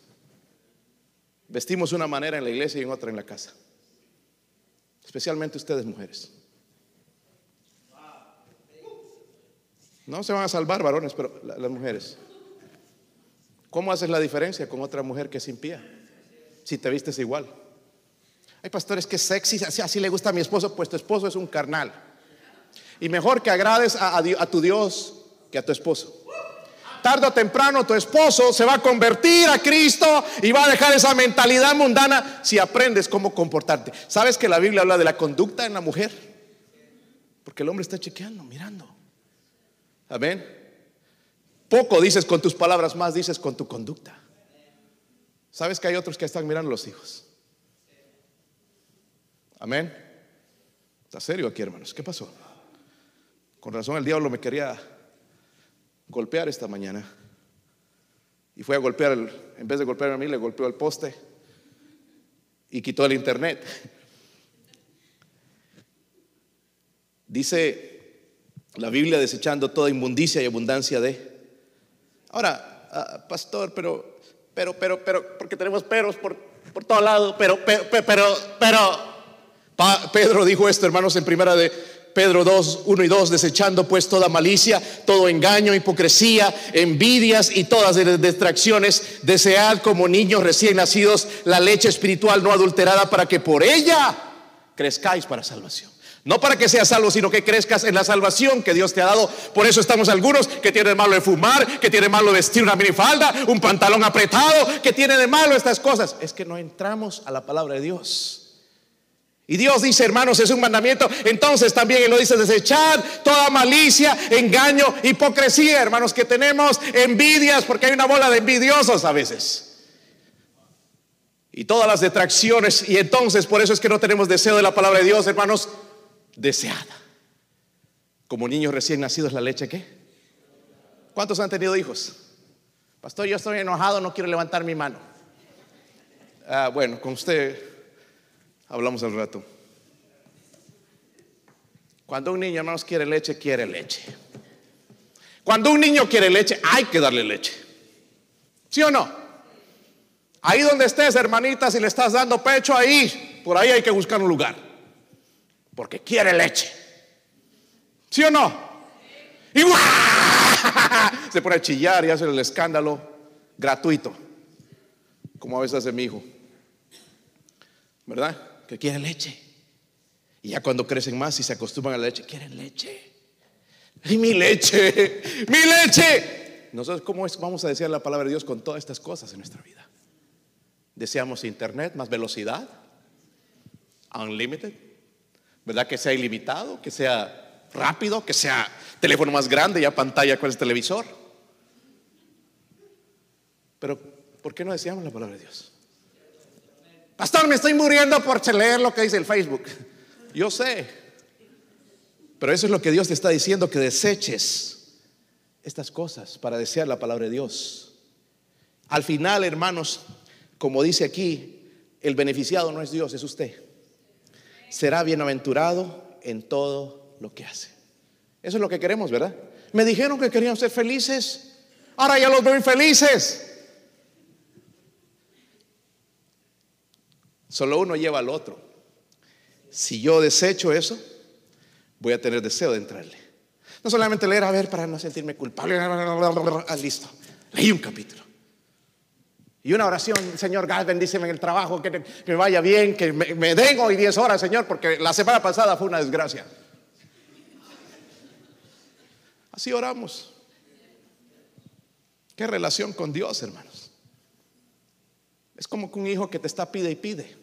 [SPEAKER 1] Vestimos una manera en la iglesia y en otra en la casa. Especialmente ustedes mujeres. No se van a salvar varones, pero las mujeres. ¿Cómo haces la diferencia con otra mujer que es impía? Si te vistes igual. Hay pastores que sexy, así, así le gusta a mi esposo, pues tu esposo es un carnal. Y mejor que agrades a, a tu Dios que a tu esposo. Tardo o temprano tu esposo se va a convertir a Cristo y va a dejar esa mentalidad mundana si aprendes cómo comportarte. ¿Sabes que la Biblia habla de la conducta en la mujer? Porque el hombre está chequeando, mirando. Amén. Poco dices con tus palabras, más dices con tu conducta. ¿Sabes que hay otros que están mirando los hijos? Amén. ¿Está serio aquí, hermanos? ¿Qué pasó? Con razón el diablo me quería golpear esta mañana. Y fue a golpear, en vez de golpear a mí, le golpeó el poste y quitó el internet. Dice la Biblia desechando toda inmundicia y abundancia de. Ahora, ah, pastor, pero, pero, pero, pero, porque tenemos peros por, por todo lado, pero, pero, pero, pero, Pedro dijo esto, hermanos, en primera de Pedro 2, 1 y 2, desechando pues toda malicia, todo engaño, hipocresía, envidias y todas las distracciones, desead como niños recién nacidos la leche espiritual no adulterada para que por ella crezcáis para salvación. No para que seas salvo, sino que crezcas en la salvación que Dios te ha dado. Por eso estamos algunos que tienen malo de fumar, que tienen malo de vestir una minifalda, un pantalón apretado, que tiene de malo estas cosas. Es que no entramos a la palabra de Dios. Y Dios dice, hermanos, es un mandamiento. Entonces también Él lo dice, desechar toda malicia, engaño, hipocresía, hermanos, que tenemos envidias, porque hay una bola de envidiosos a veces. Y todas las detracciones. Y entonces por eso es que no tenemos deseo de la palabra de Dios, hermanos, deseada. Como niños recién nacidos, la leche, ¿qué? ¿Cuántos han tenido hijos? Pastor, yo estoy enojado, no quiero levantar mi mano. Ah, bueno, con usted Hablamos al rato. Cuando un niño, hermanos, quiere leche, quiere leche. Cuando un niño quiere leche, hay que darle leche. ¿Sí o no? Ahí donde estés, hermanita, si le estás dando pecho, ahí, por ahí hay que buscar un lugar. Porque quiere leche. ¿Sí o no? Y <laughs> se pone a chillar y hace el escándalo gratuito. Como a veces hace mi hijo. ¿Verdad? Que quieren leche. Y ya cuando crecen más y se acostumbran a la leche, quieren leche. Y mi leche, mi leche. Nosotros, ¿cómo es, vamos a decir la palabra de Dios con todas estas cosas en nuestra vida? Deseamos internet, más velocidad, unlimited, ¿verdad? Que sea ilimitado, que sea rápido, que sea teléfono más grande, ya pantalla con el televisor. Pero, ¿por qué no deseamos la palabra de Dios? Pastor, me estoy muriendo por leer lo que dice el Facebook. Yo sé. Pero eso es lo que Dios te está diciendo, que deseches estas cosas para desear la palabra de Dios. Al final, hermanos, como dice aquí, el beneficiado no es Dios, es usted. Será bienaventurado en todo lo que hace. Eso es lo que queremos, ¿verdad? Me dijeron que querían ser felices. Ahora ya los veo infelices. Solo uno lleva al otro. Si yo desecho eso, voy a tener deseo de entrarle. No solamente leer a ver para no sentirme culpable. Listo. Leí un capítulo. Y una oración, Señor, God, bendíceme en el trabajo, que, me vaya bien, que me, me den hoy 10 horas, Señor, porque la semana pasada fue una desgracia. Así oramos. ¿Qué relación con Dios, hermanos? Es como que un hijo que te está pide y pide.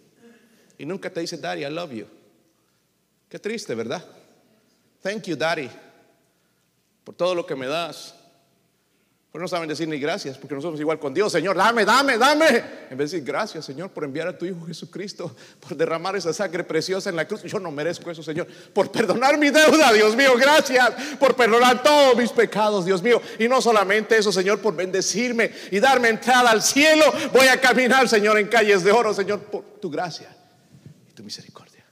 [SPEAKER 1] Y nunca te dice, Daddy, I love you. Qué triste, ¿verdad? Thank you, Daddy, por todo lo que me das. Pero no saben decir ni gracias, porque nosotros igual con Dios, Señor, dame, dame, dame. En vez de decir gracias, Señor, por enviar a tu Hijo Jesucristo, por derramar esa sangre preciosa en la cruz. Yo no merezco eso, Señor. Por perdonar mi deuda, Dios mío, gracias. Por perdonar todos mis pecados, Dios mío. Y no solamente eso, Señor, por bendecirme y darme entrada al cielo. Voy a caminar, Señor, en calles de oro, Señor, por tu gracia y tu misericordia.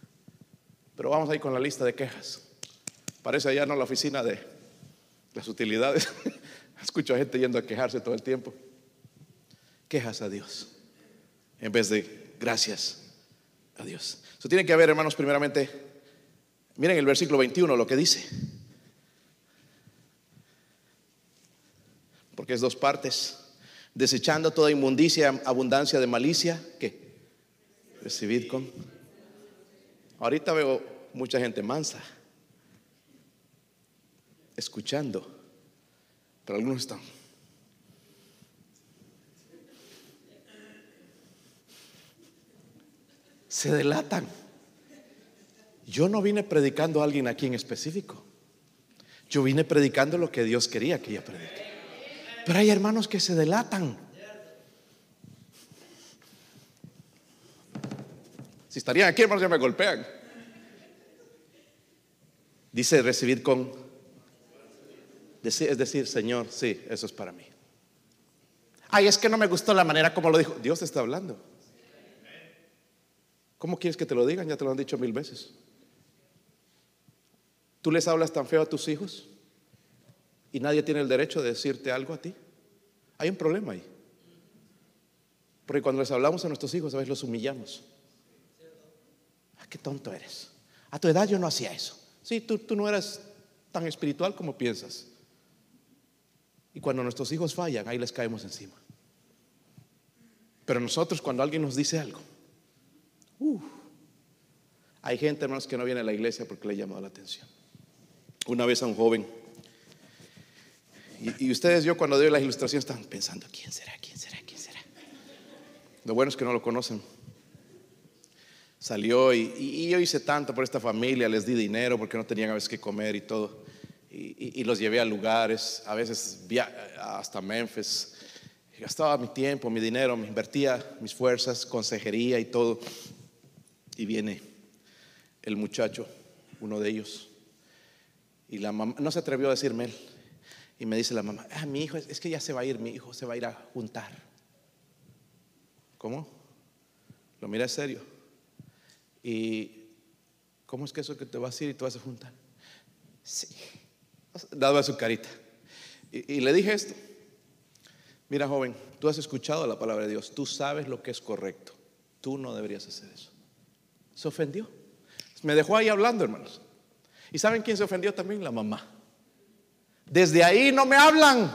[SPEAKER 1] Pero vamos ahí con la lista de quejas. Parece allá no la oficina de las utilidades. Escucho a gente yendo a quejarse todo el tiempo. Quejas a Dios en vez de gracias a Dios. Eso tiene que haber, hermanos, primeramente, miren el versículo 21 lo que dice. Porque es dos partes. Desechando toda inmundicia, abundancia de malicia, ¿qué? Recibid con. Ahorita veo mucha gente mansa, escuchando, pero algunos están. Se delatan. Yo no vine predicando a alguien aquí en específico. Yo vine predicando lo que Dios quería que ella predique. Pero hay hermanos que se delatan. Si estarían aquí, hermanos, ya me golpean. Dice recibir con, es decir, Señor, sí, eso es para mí. Ay, es que no me gustó la manera como lo dijo. Dios te está hablando. ¿Cómo quieres que te lo digan? Ya te lo han dicho mil veces. ¿Tú les hablas tan feo a tus hijos? y nadie tiene el derecho de decirte algo a ti. Hay un problema ahí. Porque cuando les hablamos a nuestros hijos, a veces los humillamos. Ah, qué tonto eres. A tu edad yo no hacía eso. Sí, tú, tú no eras tan espiritual como piensas. Y cuando nuestros hijos fallan, ahí les caemos encima. Pero nosotros, cuando alguien nos dice algo, hay gente, hermanos, que no viene a la iglesia porque le ha llamado la atención. Una vez a un joven y, ustedes, yo cuando doy las ilustraciones, están pensando, ¿quién será? ¿Quién será? ¿Quién será? Lo bueno es que no lo conocen. Salió y, yo hice tanto por esta familia, les di dinero porque no tenían a veces que comer y todo. Y, los llevé a lugares, a veces hasta Memphis. Gastaba mi tiempo, mi dinero, me invertía mis fuerzas, consejería y todo. Y viene el muchacho, uno de ellos. Y la mamá no se atrevió a decirme él. Y me dice la mamá, ah, mi hijo, es que ya se va a ir, mi hijo se va a ir a juntar. ¿Cómo? Lo mira en serio. ¿Y cómo es que eso que te vas a ir y te vas a juntar? Sí, dado a su carita. Y, y le dije esto, mira joven, tú has escuchado la palabra de Dios, tú sabes lo que es correcto, tú no deberías hacer eso. Se ofendió. Me dejó ahí hablando, hermanos. ¿Y saben quién se ofendió también? La mamá. Desde ahí no me hablan.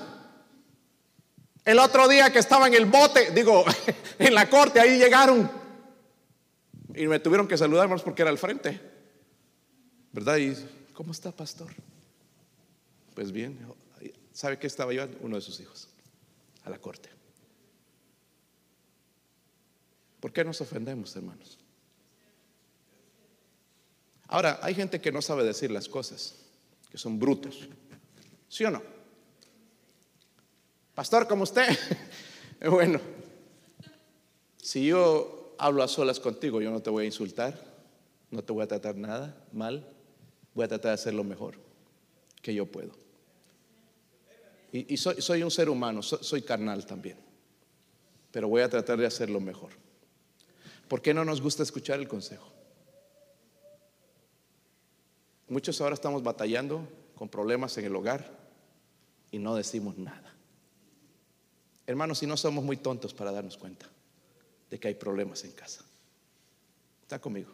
[SPEAKER 1] El otro día que estaba en el bote, digo, <laughs> en la corte, ahí llegaron. Y me tuvieron que saludar más porque era al frente. ¿Verdad? Y, ¿cómo está, pastor? Pues bien, ¿sabe qué estaba yo? Uno de sus hijos, a la corte. ¿Por qué nos ofendemos, hermanos? Ahora, hay gente que no sabe decir las cosas, que son brutos. ¿Sí o no? Pastor, como usted. <laughs> bueno, si yo hablo a solas contigo, yo no te voy a insultar, no te voy a tratar nada mal, voy a tratar de hacer lo mejor que yo puedo. Y, soy, un ser humano, soy, carnal también, pero voy a tratar de hacer lo mejor. ¿Por qué no nos gusta escuchar el consejo? Muchos ahora estamos batallando con problemas en el hogar y no decimos nada. Hermanos, si no somos muy tontos para darnos cuenta de que hay problemas en casa. ¿Está conmigo?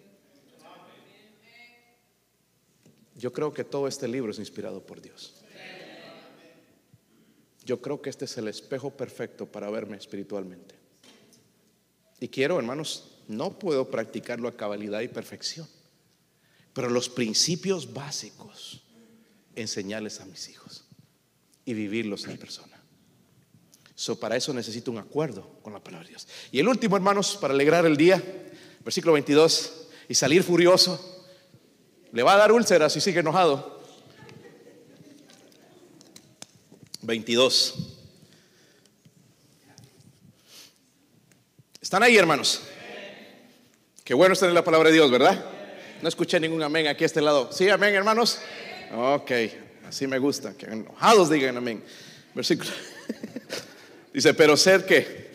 [SPEAKER 1] Yo creo que todo este libro es inspirado por Dios. Yo creo que este es el espejo perfecto para verme espiritualmente. Y quiero, hermanos, no puedo practicarlo a cabalidad y perfección, pero los principios básicos enseñarles a mis hijos y vivirlos en persona. So, para eso necesito un acuerdo con la palabra de Dios. Y el último, hermanos, para alegrar el día, versículo 22, y salir furioso, le va a dar úlceras si sigue enojado. 22. ¿Están ahí, hermanos? Qué bueno estar en la palabra de Dios, ¿verdad? No escuché ningún amén aquí a este lado. ¿Sí, amén, hermanos? Ok, así me gusta, que enojados digan amén. Versículo. <laughs> Dice, pero ser que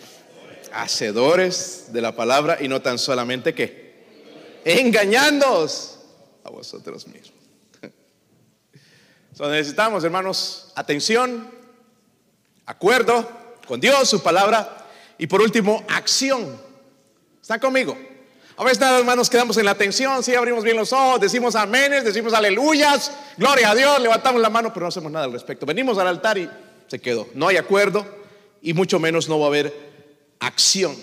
[SPEAKER 1] hacedores de la palabra y no tan solamente que engañándoos a vosotros mismos. <laughs> Necesitamos, hermanos, atención, acuerdo con Dios, su palabra, y por último, acción. ¿Está conmigo? A veces nada más nos quedamos en la atención, sí abrimos bien los ojos, decimos aménes, decimos aleluyas, gloria a Dios, levantamos la mano, pero no hacemos nada al respecto. Venimos al altar y se quedó. No hay acuerdo y mucho menos no va a haber acción.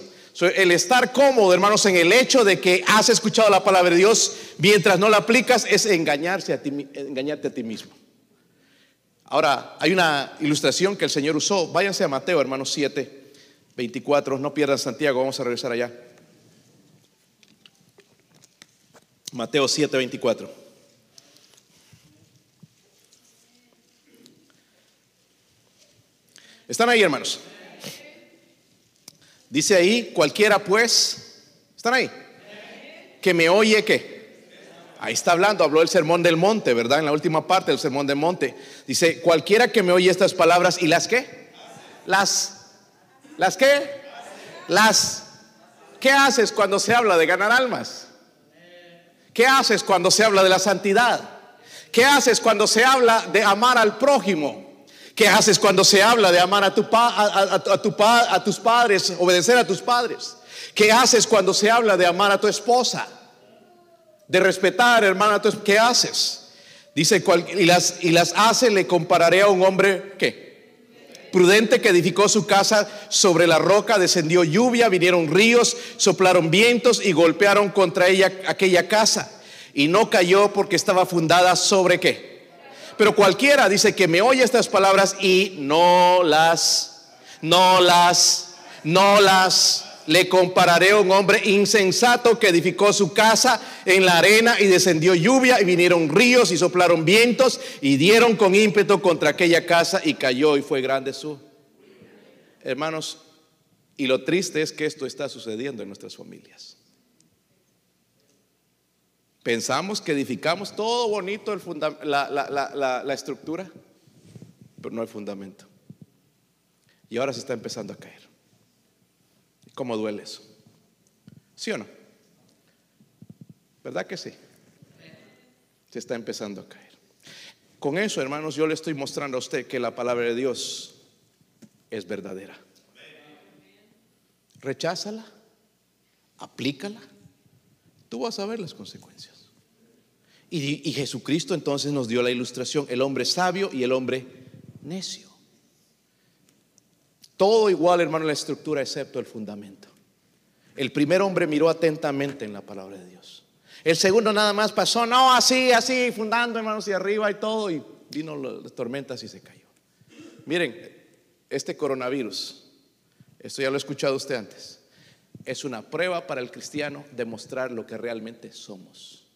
[SPEAKER 1] el estar cómodo, hermanos, en el hecho de que has escuchado la palabra de Dios mientras no la aplicas es engañarse a ti, engañarte a ti mismo. Ahora, hay una ilustración que el Señor usó. Váyanse a Mateo, hermanos 7, 24. No pierdan Santiago, vamos a regresar allá. Mateo 7, 24. ¿Están ahí, hermanos? Dice ahí, cualquiera pues, ¿están ahí? Que me oye que. Ahí está hablando, habló el sermón del monte, ¿verdad? En la última parte del sermón del monte. Dice, cualquiera que me oye estas palabras y las qué? Las, ¿las qué? Las, ¿qué haces cuando se habla de ganar almas? ¿Qué haces cuando se habla de la santidad? ¿Qué haces cuando se habla de amar al prójimo? ¿Qué haces cuando se habla de amar a, tu a, tu a tus padres, obedecer a tus padres? ¿Qué haces cuando se habla de amar a tu esposa? De respetar, hermana, ¿qué haces? Dice, y las, y las hace, le compararé a un hombre, ¿qué? prudente que edificó su casa sobre la roca, descendió lluvia, vinieron ríos, soplaron vientos y golpearon contra ella aquella casa. Y no cayó porque estaba fundada sobre qué. Pero cualquiera dice que me oye estas palabras y no las, no las, no las le compararé a un hombre insensato que edificó su casa en la arena y descendió lluvia y vinieron ríos y soplaron vientos y dieron con ímpetu contra aquella casa y cayó y fue grande su. Hermanos, y lo triste es que esto está sucediendo en nuestras familias. Pensamos que edificamos todo bonito el la, la, la estructura, pero no el fundamento. Y ahora se está empezando a caer. ¿Cómo duele eso? ¿Sí o no? ¿Verdad que sí? Se está empezando a caer. Con eso, hermanos, yo le estoy mostrando a usted que la palabra de Dios es verdadera. Recházala, aplícala, tú vas a ver las consecuencias. Y, y, Jesucristo entonces nos dio la ilustración, el hombre sabio y el hombre necio. Todo igual, hermano, la estructura, excepto el fundamento. El primer hombre miró atentamente en la palabra de Dios. El segundo nada más pasó, no, así, así, fundando, hermanos, y arriba y todo, y vino las tormentas y se cayó. Miren, este coronavirus, esto ya lo ha escuchado usted antes, es una prueba para el cristiano de mostrar lo que realmente somos.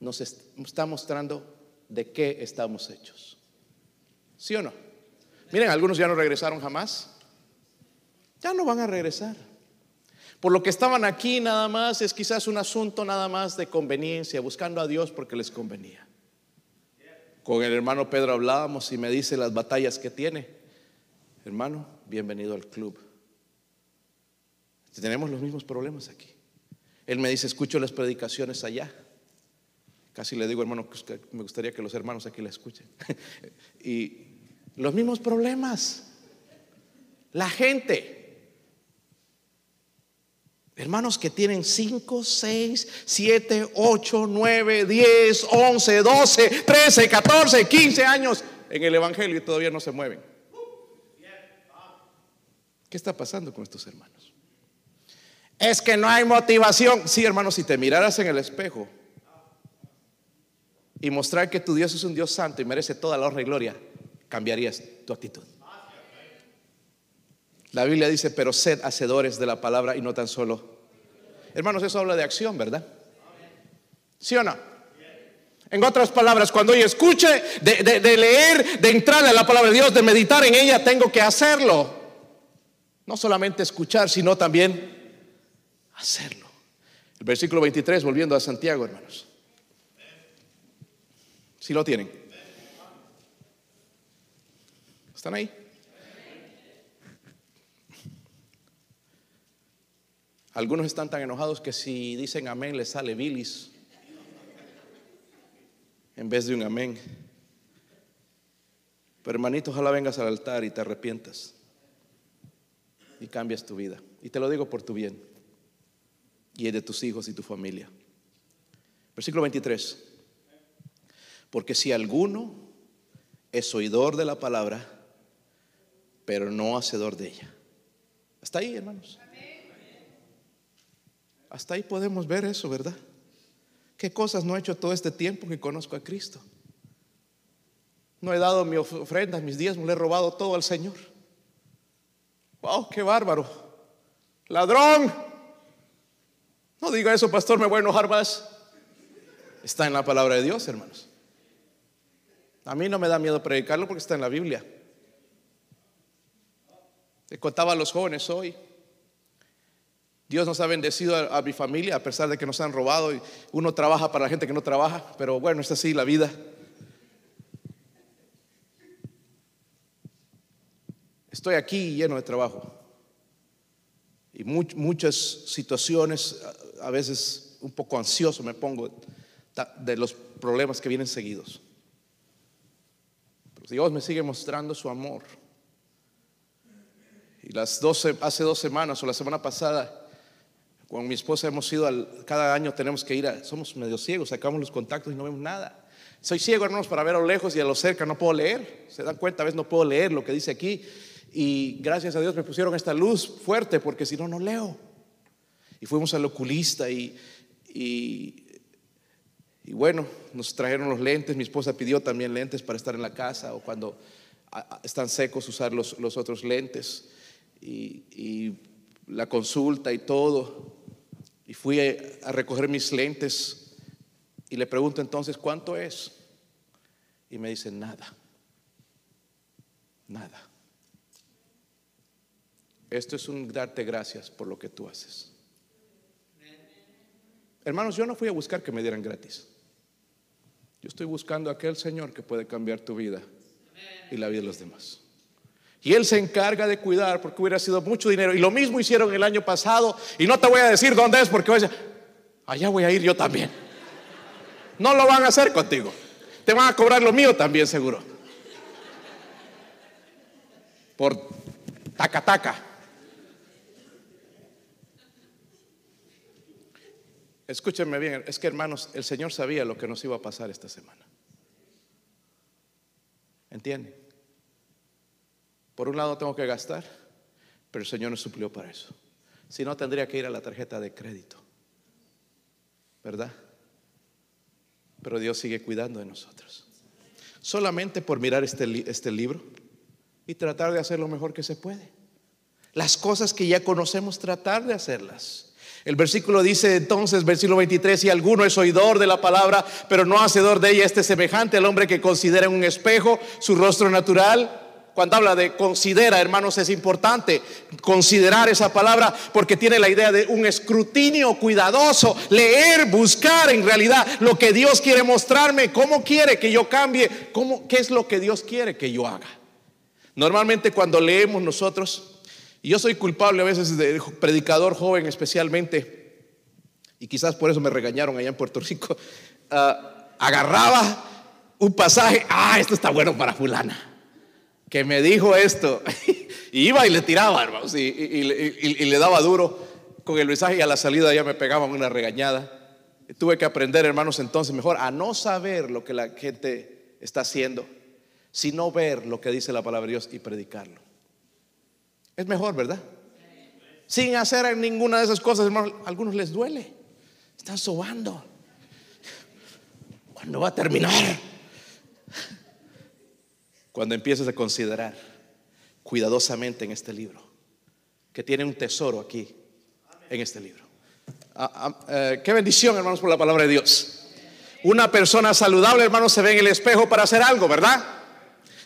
[SPEAKER 1] Nos está mostrando de qué estamos hechos. ¿Sí o no? Miren, algunos ya no regresaron jamás. Ya no van a regresar. Por lo que estaban aquí nada más es quizás un asunto nada más de conveniencia, buscando a Dios porque les convenía. Con el hermano Pedro hablábamos y me dice las batallas que tiene. Hermano, bienvenido al club. Tenemos los mismos problemas aquí. Él me dice, escucho las predicaciones allá. Casi le digo, hermano, me gustaría que los hermanos aquí la escuchen. <laughs> y los mismos problemas. La gente. Hermanos que tienen 5, 6, 7, 8, 9, 10, 11, 12, 13, 14, 15 años en el Evangelio y todavía no se mueven. ¿Qué está pasando con estos hermanos? Es que no hay motivación. Sí, hermanos, si te miraras en el espejo y mostrar que tu Dios es un Dios santo y merece toda la honra y gloria, cambiarías tu actitud. La Biblia dice, pero sed hacedores de la palabra y no tan solo. Hermanos, eso habla de acción, ¿verdad? ¿Sí o no? En otras palabras, cuando yo escuche de, leer, de entrar a la palabra de Dios, de meditar en ella, tengo que hacerlo. No solamente escuchar, sino también hacerlo. El versículo 23, volviendo a Santiago, hermanos. Si lo tienen. ¿Están ahí? Algunos están tan enojados que si dicen amén les sale bilis en vez de un amén. Pero hermanito, ojalá vengas al altar y te arrepientas y cambias tu vida. Y te lo digo por tu bien y el de tus hijos y tu familia. Versículo 23. Porque si alguno es oidor de la palabra, pero no hacedor de ella. Hasta ahí, hermanos. Hasta ahí podemos ver eso, ¿verdad? ¿Qué cosas no he hecho todo este tiempo que conozco a Cristo? No he dado mi ofrenda, mis diezmos, le he robado todo al Señor. ¡Wow! ¡Qué bárbaro! ¡Ladrón! No diga eso, pastor, me voy a enojar más. Está en la palabra de Dios, hermanos. A mí no me da miedo predicarlo porque está en la Biblia. Le contaba a los jóvenes hoy. Dios nos ha bendecido a, mi familia a pesar de que nos han robado y uno trabaja para la gente que no trabaja, pero bueno, es así la vida. Estoy aquí lleno de trabajo y muchas situaciones, a, veces un poco ansioso me pongo de los problemas que vienen seguidos. Dios me sigue mostrando su amor. Y las 12, hace dos semanas o la semana pasada, con mi esposa hemos ido al, cada año tenemos que ir a, somos medio ciegos, sacamos los contactos y no vemos nada. Soy ciego, hermanos, para ver a lo lejos y a lo cerca no puedo leer. Se dan cuenta, a veces no puedo leer lo que dice aquí. Y gracias a Dios me pusieron esta luz fuerte porque si no, no leo. Y fuimos al oculista y, y, y bueno, nos trajeron los lentes. Mi esposa pidió también lentes para estar en la casa o cuando están secos usar los, los otros lentes. Y, la consulta y todo. Y fui a recoger mis lentes y le pregunto entonces, ¿cuánto es? Y me dice, nada. Nada. Esto es un darte gracias por lo que tú haces. Hermanos, yo no fui a buscar que me dieran gratis. Yo estoy buscando a aquel Señor que puede cambiar tu vida y la vida de los demás. Y Él se encarga de cuidar porque hubiera sido mucho dinero. Y lo mismo hicieron el año pasado. Y no te voy a decir dónde es porque voy a decir, allá voy a ir yo también. No lo van a hacer contigo. Te van a cobrar lo mío también seguro. Por taca taca. Escúchenme bien, es que hermanos, el Señor sabía lo que nos iba a pasar esta semana. ¿Entienden? Por un lado tengo que gastar, pero el Señor nos suplió para eso. Si no, tendría que ir a la tarjeta de crédito. ¿Verdad? Pero Dios sigue cuidando de nosotros. Solamente por mirar este, este libro y tratar de hacer lo mejor que se puede. Las cosas que ya conocemos, tratar de hacerlas. El versículo dice entonces, versículo 23, si alguno es oidor de la palabra, pero no hacedor de ella, este semejante al hombre que considera en un espejo su rostro natural cuando habla de considera, hermanos, es importante considerar esa palabra porque tiene la idea de un escrutinio cuidadoso, leer, buscar en realidad lo que Dios quiere mostrarme, cómo quiere que yo cambie, cómo, qué es lo que Dios quiere que yo haga. Normalmente cuando leemos nosotros, y yo soy culpable a veces de predicador joven especialmente, y quizás por eso me regañaron allá en Puerto Rico, <laughs> ah, agarraba un pasaje, ah, esto está bueno para fulana que me dijo esto. <laughs> y iba y le tiraba, hermanos, y, le daba duro con el mensaje y a la salida ya me pegaban una regañada. tuve que aprender, hermanos, entonces mejor a no saber lo que la gente está haciendo, sino ver lo que dice la palabra de Dios y predicarlo. Es mejor, ¿verdad? Sin hacer ninguna de esas cosas, hermanos, a algunos les duele. Están sobando. <laughs> ¿Cuándo va a terminar? Cuando empieces a considerar cuidadosamente en este libro, que tiene un tesoro aquí, en este libro. Ah, ah, eh, qué bendición, hermanos, por la palabra de Dios. Una persona saludable, hermanos, se ve en el espejo para hacer algo, ¿verdad?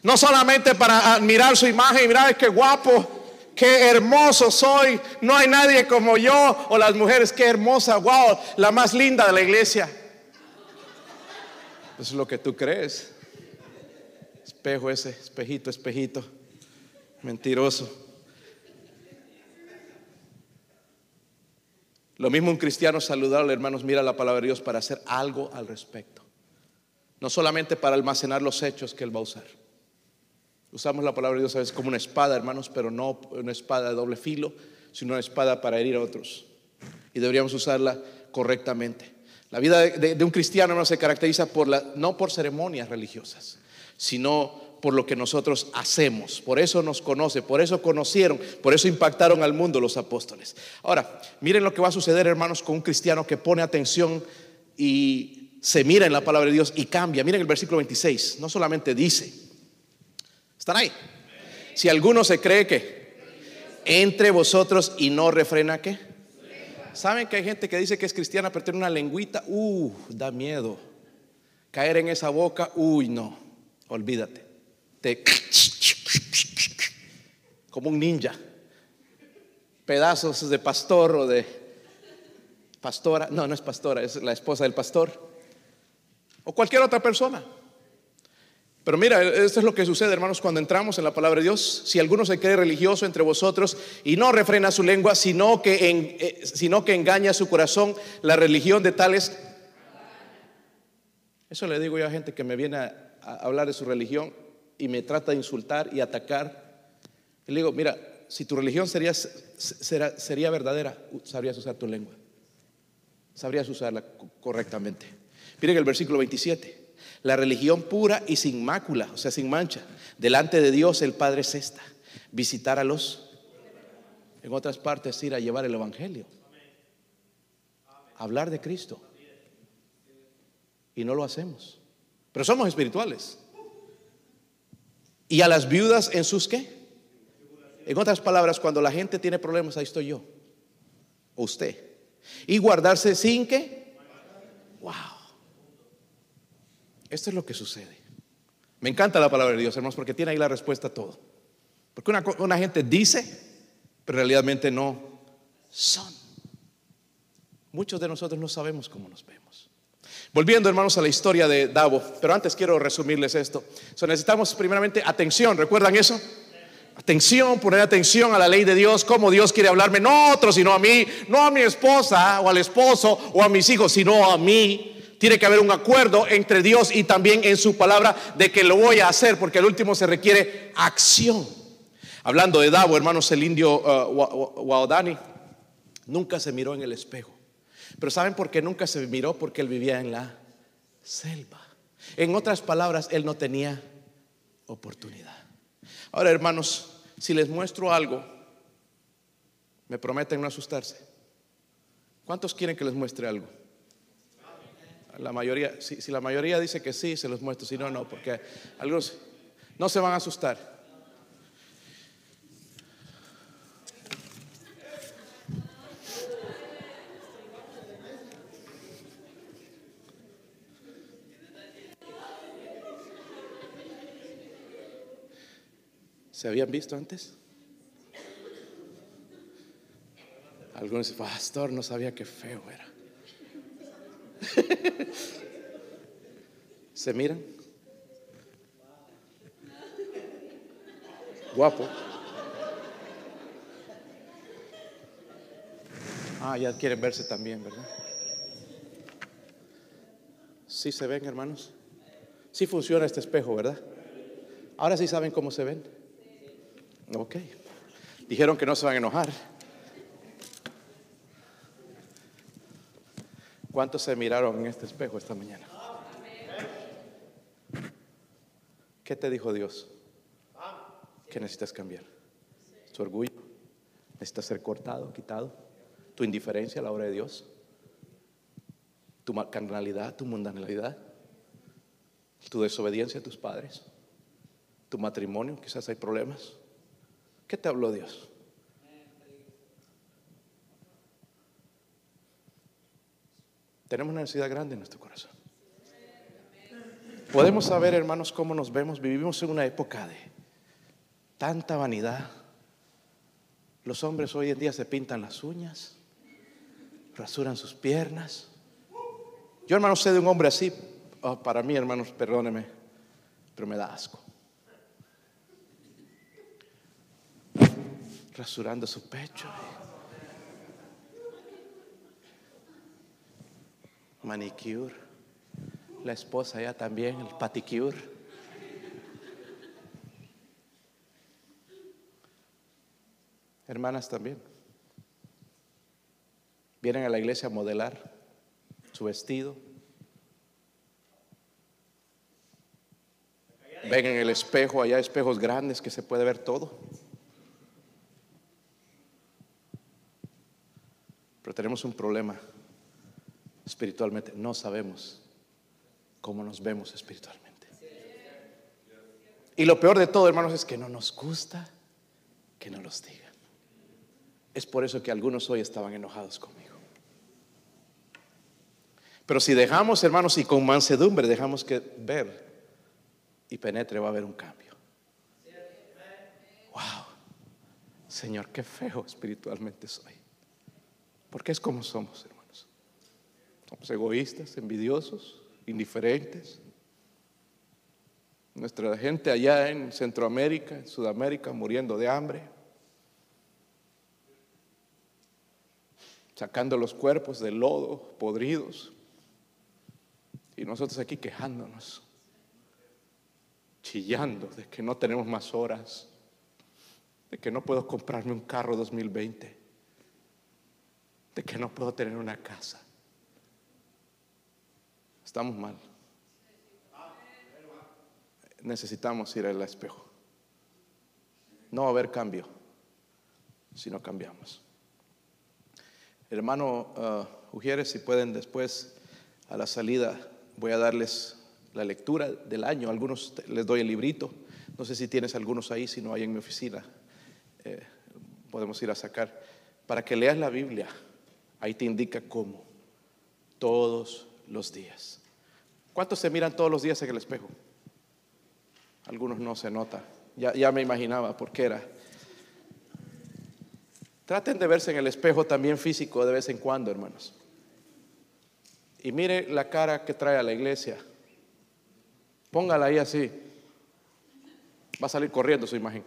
[SPEAKER 1] No solamente para admirar su imagen y mirar qué guapo, qué hermoso soy, no hay nadie como yo, o las mujeres, qué hermosa, wow, la más linda de la iglesia. Eso es lo que tú crees espejo ese, espejito, espejito, mentiroso. Lo mismo un cristiano saludable, hermanos, mira la palabra de Dios para hacer algo al respecto. No solamente para almacenar los hechos que Él va a usar, Usamos la palabra de Dios a veces como una espada, hermanos, pero no una espada de doble filo, sino una espada para herir a otros. Y deberíamos usarla correctamente. La vida de, un cristiano no se caracteriza por la, no por ceremonias religiosas, sino por lo que nosotros hacemos. Por eso nos conoce, por eso conocieron, por eso impactaron al mundo los apóstoles. Ahora, miren lo que va a suceder, hermanos, con un cristiano que pone atención y se mira en la palabra de Dios y cambia. Miren el versículo 26, no solamente dice, ¿están ahí? Si alguno se cree que entre vosotros y no refrena que. ¿Saben que hay gente que dice que es cristiana pero tiene una lengüita? Uh, da miedo. Caer en esa boca, uy, no, olvídate <laughs> como un ninja, pedazos de pastor o de pastora, no, no es pastora, es la esposa del pastor, o cualquier otra persona. Pero mira, esto es lo que sucede, hermanos, cuando entramos en la palabra de Dios. Si alguno se cree religioso entre vosotros y no refrena su lengua, sino que, eh, sino que engaña su corazón, la religión de tales. Eso le digo yo a gente que me viene a hablar de su religión y me trata de insultar y atacar, le digo, mira, si tu religión sería, sería verdadera, sabrías usar tu lengua. Sabrías usarla correctamente. Miren el versículo 27. La religión pura y sin mácula, o sea, sin mancha, delante de Dios el Padre es esta. Visitar a los, en otras partes, ir a llevar el Evangelio. Hablar de Cristo. Y no lo hacemos. Pero somos espirituales. Y a las viudas en sus qué? En otras palabras, cuando la gente tiene problemas, ahí estoy yo. O usted. Y guardarse sin qué? Wow. Esto es lo que sucede. Me encanta la palabra de Dios, hermanos, porque tiene ahí la respuesta a todo. Porque una, una gente dice, pero realmente no son. Muchos de nosotros no sabemos cómo nos vemos. Volviendo, hermanos, a la historia de Davo, pero antes quiero resumirles esto. necesitamos primeramente atención, ¿recuerdan eso? Atención, poner atención a la ley de Dios, cómo Dios quiere hablarme, no a otro, sino a mí, no a mi esposa o al esposo o a mis hijos, sino a mí. Tiene que haber un acuerdo entre Dios y también en su palabra de que lo voy a hacer, porque al último se requiere acción. Hablando de Davo, hermanos, el indio uh, nunca se miró en el espejo. Pero ¿saben por qué nunca se miró? Porque él vivía en la selva. En otras palabras, él no tenía oportunidad. Ahora, hermanos, si les muestro algo, me prometen no asustarse. ¿Cuántos quieren que les muestre algo? La mayoría, si, si la mayoría dice que sí, se los muestro, si no, no, porque algunos no se van a asustar. ¿Se habían visto antes? Algunos dicen, pastor, no sabía qué feo era. <laughs> ¿Se miran? Guapo. Ah, ya quieren verse también, ¿verdad? Sí se ven, hermanos. Sí funciona este espejo, ¿verdad? Ahora sí saben cómo se ven. Ok. Dijeron que no se van a enojar. ¿Cuántos se miraron en este espejo esta mañana? ¿Qué te dijo Dios? Que necesitas cambiar. Tu orgullo. Necesitas ser cortado, quitado. Tu indiferencia a la obra de Dios. Tu carnalidad, tu mundanalidad. Tu desobediencia a tus padres. Tu matrimonio, quizás hay problemas. ¿Qué te habló Dios? Tenemos una necesidad grande en nuestro corazón. Podemos saber, hermanos, cómo nos vemos. Vivimos en una época de tanta vanidad. Los hombres hoy en día se pintan las uñas, rasuran sus piernas. Yo, hermano, sé de un hombre así. Oh, para mí, hermanos, perdóneme, pero me da asco. rasurando su pecho, manicure, la esposa ya también, el paticure. Hermanas también. Vienen a la iglesia a modelar su vestido, ven en el espejo, allá espejos grandes que se puede ver todo. Pero tenemos un problema espiritualmente. No sabemos cómo nos vemos espiritualmente. Y lo peor de todo, hermanos, es que no nos gusta que nos los digan. Es por eso que algunos hoy estaban enojados conmigo. Pero si dejamos, hermanos, y con mansedumbre dejamos que ver y penetre, va a haber un cambio. Wow, Señor, qué feo espiritualmente soy. Porque es como somos, hermanos. Somos egoístas, envidiosos, indiferentes. Nuestra gente allá en Centroamérica, en Sudamérica, muriendo de hambre. Sacando los cuerpos del lodo, podridos. Y nosotros aquí quejándonos, chillando de que no tenemos más horas, de que no puedo comprarme un carro 2020, de que no puedo tener una casa. Estamos mal. Necesitamos ir al espejo. No va a haber cambio si no cambiamos. Hermano uh, Ujieres, si pueden después a la salida voy a darles la lectura del año. Algunos les doy el librito. No sé si tienes algunos ahí, si no hay en mi oficina. Eh, podemos ir a sacar. Para que leas la Biblia, ahí te indica cómo. Todos los días. ¿Cuántos se miran todos los días en el espejo? Algunos no se nota. Ya, ya me imaginaba por qué era. Traten de verse en el espejo también físico de vez en cuando, hermanos. Y mire la cara que trae a la iglesia. Póngala ahí así. Va a salir corriendo su imagen.